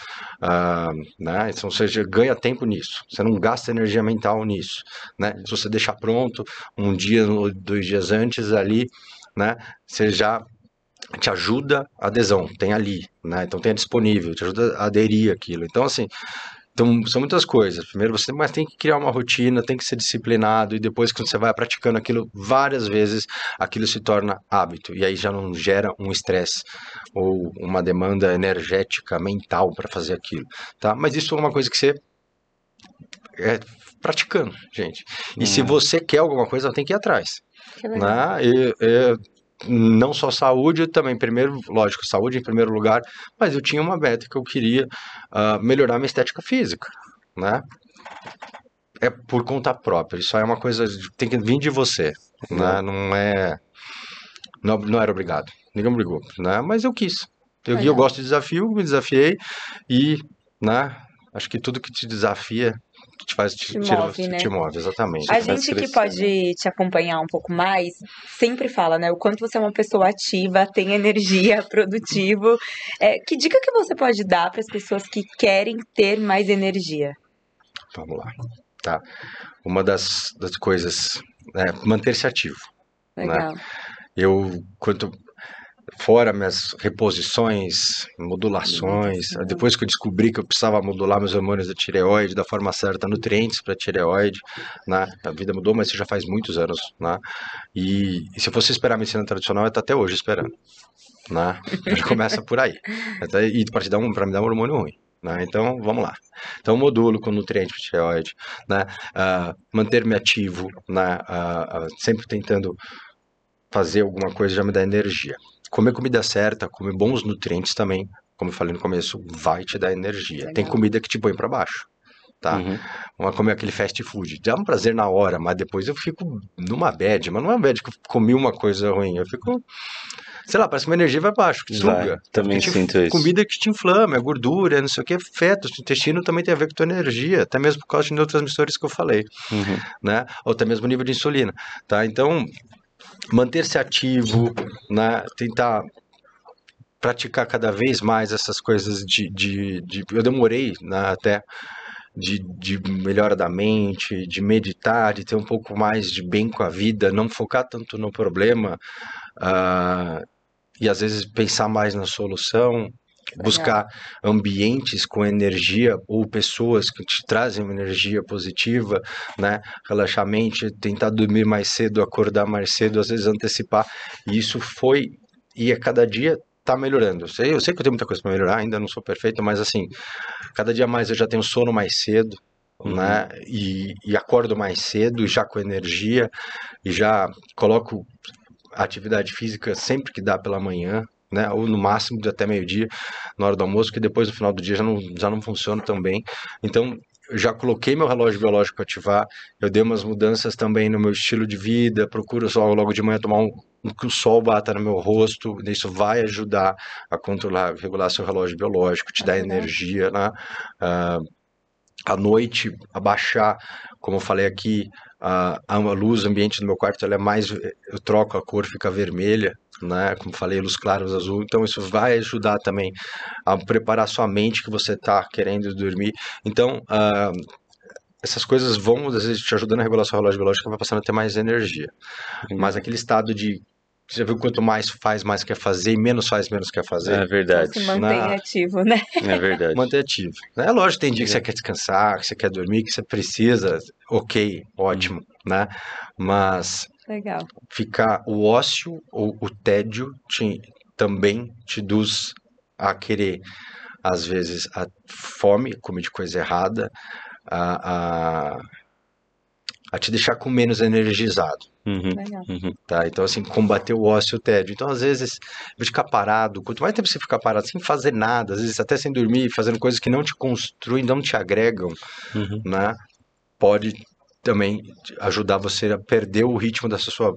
Ah, né? Então você ganha tempo nisso. Você não gasta energia mental nisso, né? Se você deixar pronto um dia ou dois dias antes ali, né? Você já te ajuda a adesão, tem ali, né? Então tem disponível, te ajuda a aderir aquilo. Então, assim, então, são muitas coisas. Primeiro, você mas tem que criar uma rotina, tem que ser disciplinado, e depois, quando você vai praticando aquilo várias vezes, aquilo se torna hábito. E aí já não gera um estresse ou uma demanda energética, mental para fazer aquilo. Tá? Mas isso é uma coisa que você é praticando, gente. E hum. se você quer alguma coisa, tem que ir atrás. Né? E, e, não só saúde, também primeiro, lógico, saúde em primeiro lugar, mas eu tinha uma meta que eu queria uh, melhorar minha estética física, né? É por conta própria, isso é uma coisa que tem que vir de você, né? Não é, não, não era obrigado, ninguém me obrigou, né? Mas eu quis, eu, eu gosto de desafio, me desafiei e, né? Acho que tudo que te desafia te faz te, te move, te, né? te move, exatamente. A gente que pode te acompanhar um pouco mais sempre fala, né? O quanto você é uma pessoa ativa, tem energia, produtivo. É, que dica que você pode dar para as pessoas que querem ter mais energia? Vamos lá. tá? Uma das, das coisas é manter-se ativo. Legal. Eu, quanto fora minhas reposições, modulações, depois que eu descobri que eu precisava modular meus hormônios da tireoide da forma certa, nutrientes para tireoide, né? A vida mudou, mas isso já faz muitos anos, né? E, e se eu fosse esperar a medicina tradicional, eu estou até hoje esperando, né? Já começa por aí. Até, e para te dar um, para me dar um hormônio ruim. Né? Então, vamos lá. Então, modulo com nutriente para tireoide, né? Uh, manter-me ativo, né? Uh, uh, sempre tentando fazer alguma coisa já me dá energia. Comer comida certa, comer bons nutrientes também, como eu falei no começo, vai te dar energia. Legal. Tem comida que te põe para baixo. Tá? Uhum. Vamos comer aquele fast food. Dá um prazer na hora, mas depois eu fico numa bad. Mas não é uma bad que eu comi uma coisa ruim. Eu fico. Sei lá, parece que minha energia vai baixo, que suga. também te- sinto isso. Comida que te inflama, é gordura, é não sei o que, fetos. O intestino também tem a ver com tua energia, até mesmo por causa de neurotransmissores que eu falei Uhum. né? Ou até mesmo nível de insulina, tá? Então, manter-se ativo, né? Tentar praticar cada vez mais essas coisas de... de, de- eu demorei, né, até... De, de melhora da mente, de meditar, de ter um pouco mais de bem com a vida, não focar tanto no problema ah, e às vezes pensar mais na solução, buscar ambientes com energia ou pessoas que te trazem uma energia positiva, né? Relaxar a mente, tentar dormir mais cedo, acordar mais cedo, às vezes antecipar. E isso foi e a cada dia tá melhorando. Eu sei, eu sei que eu tenho muita coisa para melhorar, ainda não sou perfeito, mas assim, cada dia mais eu já tenho sono mais cedo, Uhum. né? E, e acordo mais cedo, já com energia, e já coloco atividade física sempre que dá pela manhã, né? Ou no máximo de até meio-dia, na hora do almoço, que depois no final do dia já não, já não funciona tão bem. Então, já coloquei meu relógio biológico para ativar, eu dei umas mudanças também no meu estilo de vida, procuro só logo de manhã tomar um, que o sol bata no meu rosto, isso vai ajudar a controlar, regular seu relógio biológico, te É dar energia, né? Ah, à noite, abaixar, como eu falei aqui, a, a luz ambiente do meu quarto, ela é mais, eu troco a cor, fica vermelha, né? Como falei, luz clara, luz azul. Então isso vai ajudar também a preparar sua mente que você está querendo dormir. Então, ah, essas coisas vão, às vezes, te ajudando a regular seu relógio biológico, vai passando a ter mais energia. Uhum. Mas aquele estado de, você já viu quanto mais faz, mais quer fazer, e menos faz, menos quer fazer? É Então verdade. se mantém Na- ativo, né? É verdade. manter ativo. É lógico, tem dia que você quer descansar, que você quer dormir, que você precisa, ok, ótimo, né? Mas Legal. ficar o ócio ou o tédio te, também te induz a querer, às vezes, a fome, comer de coisa errada, a, a, a te deixar com menos energizado. Uhum. Legal. Uhum. Tá? Então, assim, combater o ócio e o tédio. Então, às vezes, ficar parado, quanto mais tempo você ficar parado sem fazer nada, às vezes até sem dormir, fazendo coisas que não te construem, não te agregam, Uhum. né? Pode também ajudar você a perder o ritmo dessa sua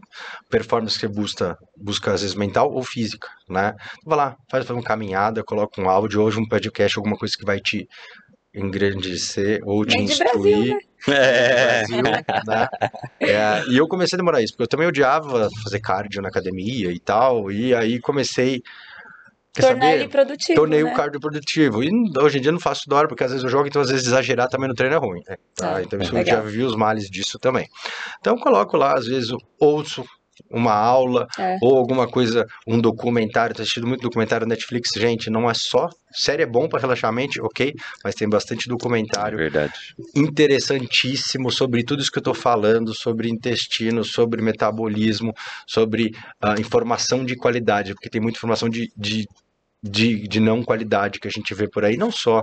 performance que você busca, busca às vezes mental ou física, né? Vai lá, faz uma caminhada, coloca um áudio, hoje um podcast, alguma coisa que vai te engrandecer ou te Vem de Brasil, instruir. É. Brasil, né? É, e eu comecei a demorar isso, porque eu também odiava fazer cardio na academia e tal, e aí comecei. Quer Tornar saber? ele produtivo, Tornei né? o cardio produtivo. E hoje em dia não faço da hora, porque às vezes eu jogo, então às vezes exagerar também no treino é ruim. né? Tá? Ah, então isso legal. eu já vi os males disso também. Então eu coloco lá, às vezes ouço uma aula É. ou alguma coisa, um documentário. Tô assistindo muito documentário na Netflix, gente. Não é só. Série é bom para relaxar a mente, ok, mas tem bastante É documentário verdade. interessantíssimo sobre tudo isso que eu estou falando, sobre intestino, sobre metabolismo, sobre ah, informação de qualidade, porque tem muita informação de, de, de, de não qualidade que a gente vê por aí, não só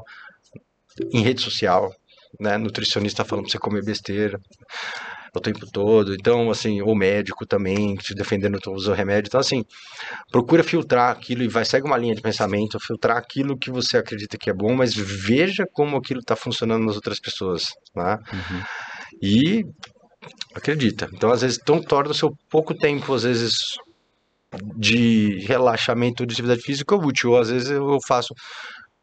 em rede social, né? Nutricionista falando pra você comer besteira o tempo todo, então assim, o médico também te defendendo usa o remédio, então assim, procura filtrar aquilo e vai segue uma linha de pensamento, filtrar aquilo que você acredita que é bom, mas veja como aquilo está funcionando nas outras pessoas, né? Uhum. E acredita. Então, às vezes, então, torna o seu pouco tempo, às vezes, de relaxamento de atividade física útil. Ou, às vezes eu faço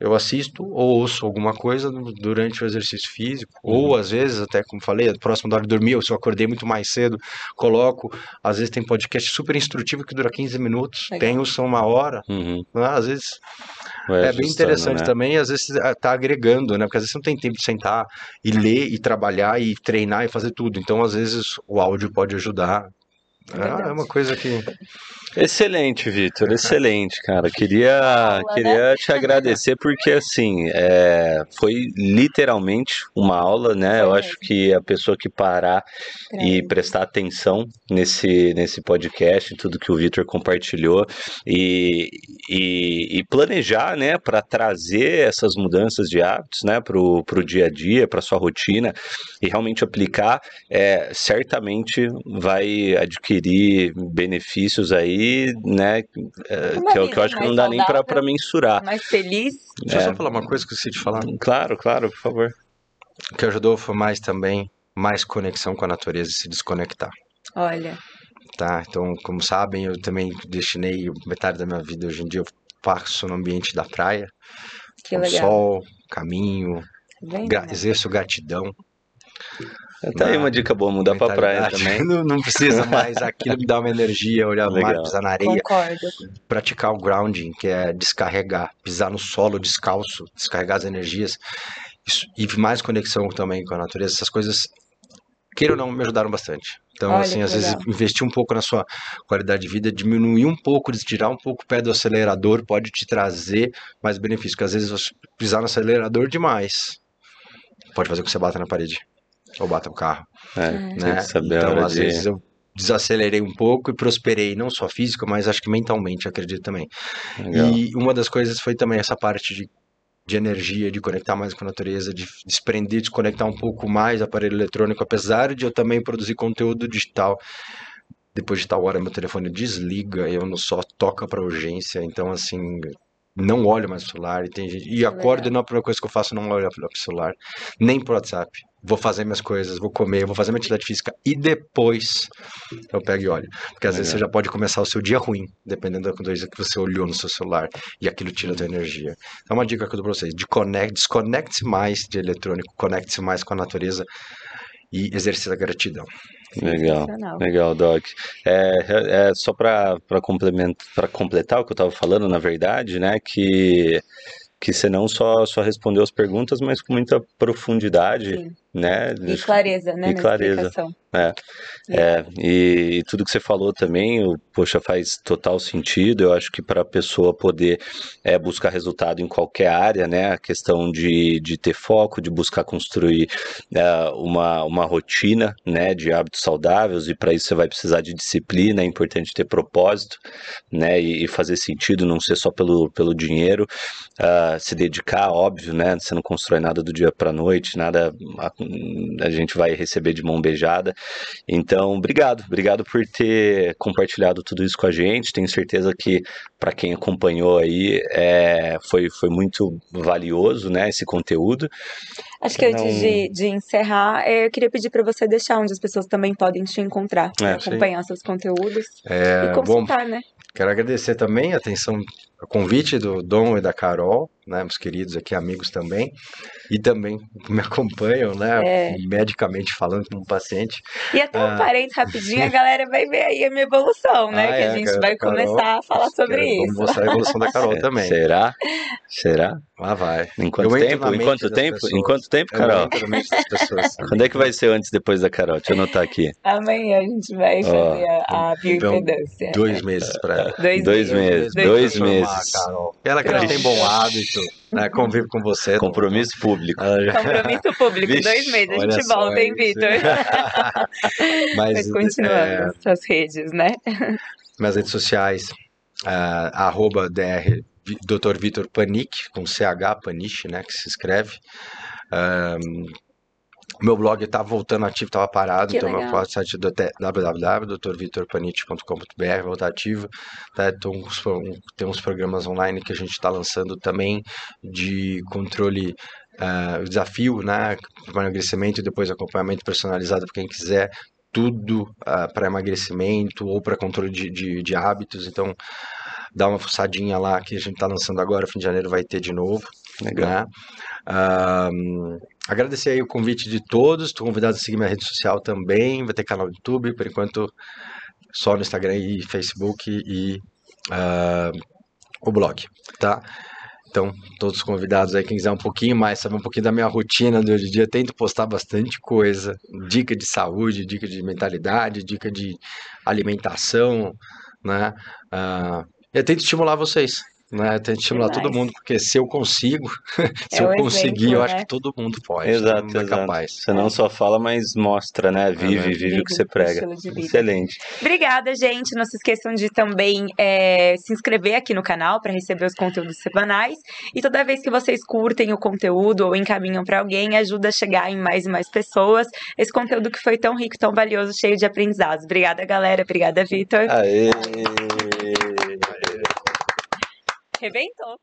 eu assisto ou ouço alguma coisa durante o exercício físico, ou às vezes, até como falei, próximo da hora de dormir, ou se eu acordei muito mais cedo, coloco. Às vezes tem podcast super instrutivo que dura 15 minutos, Legal. tem os são uma hora, Uhum. né? às vezes Vai é bem interessante né? também, e às vezes ah, tá agregando, né? Porque às vezes você não tem tempo de sentar e ler e trabalhar e treinar e fazer tudo. Então, às vezes, o áudio pode ajudar. É É, verdade. é uma coisa que. Excelente, Vitor, excelente, cara. Queria, Aula, né? queria te agradecer porque, assim, é, foi literalmente uma aula, né? Foi Eu mesmo. acho que a pessoa que parar e prestar atenção nesse, nesse podcast, tudo que o Vitor compartilhou e, e, e planejar, né, para trazer essas mudanças de hábitos, né, para o dia a dia, para sua rotina e realmente aplicar, é, certamente vai adquirir benefícios aí, né, é, que, eu- que vida eu acho que não dá nem para mensurar. Mais feliz. Deixa eu É. só falar uma coisa que eu esqueci de falar. Claro, claro, por favor. O que ajudou foi mais também, mais conexão com a natureza e se desconectar. Olha, Tá? Então, como sabem, eu também destinei metade da minha vida hoje em dia, eu passo no ambiente da praia, que com legal. sol, caminho, Tá gra- né? exerço gratidão. Tá aí Na uma dica boa, mudar pra praia também. Não, não precisa mais, aquilo me dá uma energia, olhar o mar, Legal. pisar na areia, Concordo. praticar o grounding, que é descarregar, pisar no solo descalço, descarregar as energias, Isso- e mais conexão também com a natureza, essas coisas, queira ou não, me ajudaram bastante. Então, Olha assim, às vezes legal. investir um pouco na sua qualidade de vida, diminuir um pouco, tirar um pouco o pé do acelerador, pode te trazer mais benefícios, porque às vezes você pisar no acelerador demais, pode fazer com que você bata na parede, ou bata o carro É, tem né? que saber a Então, hora às de... vezes eu desacelerei um pouco e prosperei, não só física, mas acho que mentalmente, acredito também. Legal. E uma das coisas foi também essa parte de, de energia, de conectar mais com a natureza, de desprender, desconectar um pouco mais aparelho eletrônico, apesar de eu também produzir conteúdo digital. Depois de tal hora, meu telefone desliga, eu não só toca para urgência, então assim, não olho mais o celular. E, tem gente, e acordo e não é a primeira coisa que eu faço, não olho para o celular, nem pro WhatsApp. Vou fazer minhas coisas, vou comer, vou fazer minha atividade física e depois eu pego e olho. Porque às vezes você Legal. já pode começar o seu dia ruim, dependendo da coisa que você olhou no seu celular e aquilo tira a tua energia. Então, uma dica que eu dou pra vocês: de conect, desconecte-se mais de eletrônico, conecte-se mais com a natureza e exercite a gratidão. Legal. Legal, Doc. É, é só para complementar, completar o que eu estava falando, na verdade, né, que que você não só, só respondeu as perguntas, mas com muita profundidade, Sim. Né? E clareza, né? E clareza. explicação. É, e, e tudo que você falou também, o- poxa, faz total sentido. Eu acho que para a pessoa poder é, buscar resultado em qualquer área, né, a questão de, de ter foco, de buscar construir é, uma, uma rotina, né, de hábitos saudáveis, e para isso você vai precisar de disciplina, é importante ter propósito, né, e, e fazer sentido, não ser só pelo, pelo dinheiro, ah, se dedicar, óbvio, né, você não constrói nada do dia para noite, nada a, gente vai receber de mão beijada. Então, obrigado, obrigado por ter compartilhado tudo isso com a gente. Tenho certeza que para quem acompanhou aí é, foi, foi muito valioso, né, esse conteúdo. Acho que antes Não- de, de encerrar, eh, eu queria pedir para você deixar onde as pessoas também podem te encontrar, É, sim. acompanhar seus conteúdos É, e bom, consultar, né? Quero agradecer também a atenção, o convite do Dom e da Carol, né, meus queridos aqui, amigos também, e também me acompanham, né, É. medicamente falando como paciente. E até um Ah. parênteses rapidinho, a galera vai ver aí a minha evolução, né? Ah, que é, a gente Carol- vai começar a falar sobre Quero- Vamos isso. mostrar a evolução da Carol também. Será? Será? Lá vai. Em quanto Eu tempo? Em quanto tempo? pessoas. Em quanto tempo, Carol? pessoas. Quando é que vai ser antes e depois da Carol? Deixa eu anotar aqui. Amanhã a gente vai Ó, fazer a, a então, bioimpedância. Dois meses pra ela. Dois, Dois meses, dois Transformar a meses. Carol. Ela que Pronto. tem bom hábito, né, convive com você. Compromisso público. Já- Compromisso público, Vixe, dois meses. A gente volta, hein. Vitor? Mas, Mas continuando é, essas redes, né? minhas redes sociais, ah, arroba dr, Dr. Vitor Panic, com CH, Paniche, né, que se escreve. Ahn, meu blog tá voltando ativo, tava parado, Que então meu legal. site é www.drvitorpaniche.com.br, volta ativo. Tá, Então, tem uns programas online que a gente está lançando também de controle, ah, o desafio, né, para emagrecimento e depois acompanhamento personalizado para quem quiser. Tudo para emagrecimento ou para controle de, de, de hábitos. Então, dá uma fuçadinha lá que a gente está lançando agora, fim de janeiro vai ter de novo. Legal. né? Ah, agradecer aí o convite de todos, estou convidado a seguir minha rede social também, vai ter canal do YouTube, por enquanto só no Instagram e Facebook e ah, o blog, tá? Então, todos convidados aí, quem quiser um pouquinho mais, saber um pouquinho da minha rotina do hoje em dia, tento postar bastante coisa, dica de saúde, dica de mentalidade, dica de alimentação, né? Ah, eu tento estimular vocês, né? Eu tento estimular todo Demais. mundo, porque se eu consigo, se É eu o conseguir, exemplo, eu acho né? que todo mundo pode, Exato, todo mundo é exato. capaz. Você não só fala, mas mostra, né? Vive, né? vive o que você prega. Excelente. Obrigada, gente. Não se esqueçam de também é, se inscrever aqui no canal para receber os conteúdos semanais. E toda vez que vocês curtem o conteúdo ou encaminham para alguém, ajuda a chegar em mais e mais pessoas. Esse conteúdo que foi tão rico, tão valioso, cheio de aprendizados. Obrigada, galera. Obrigada, Vitor. Aê! Rebentou.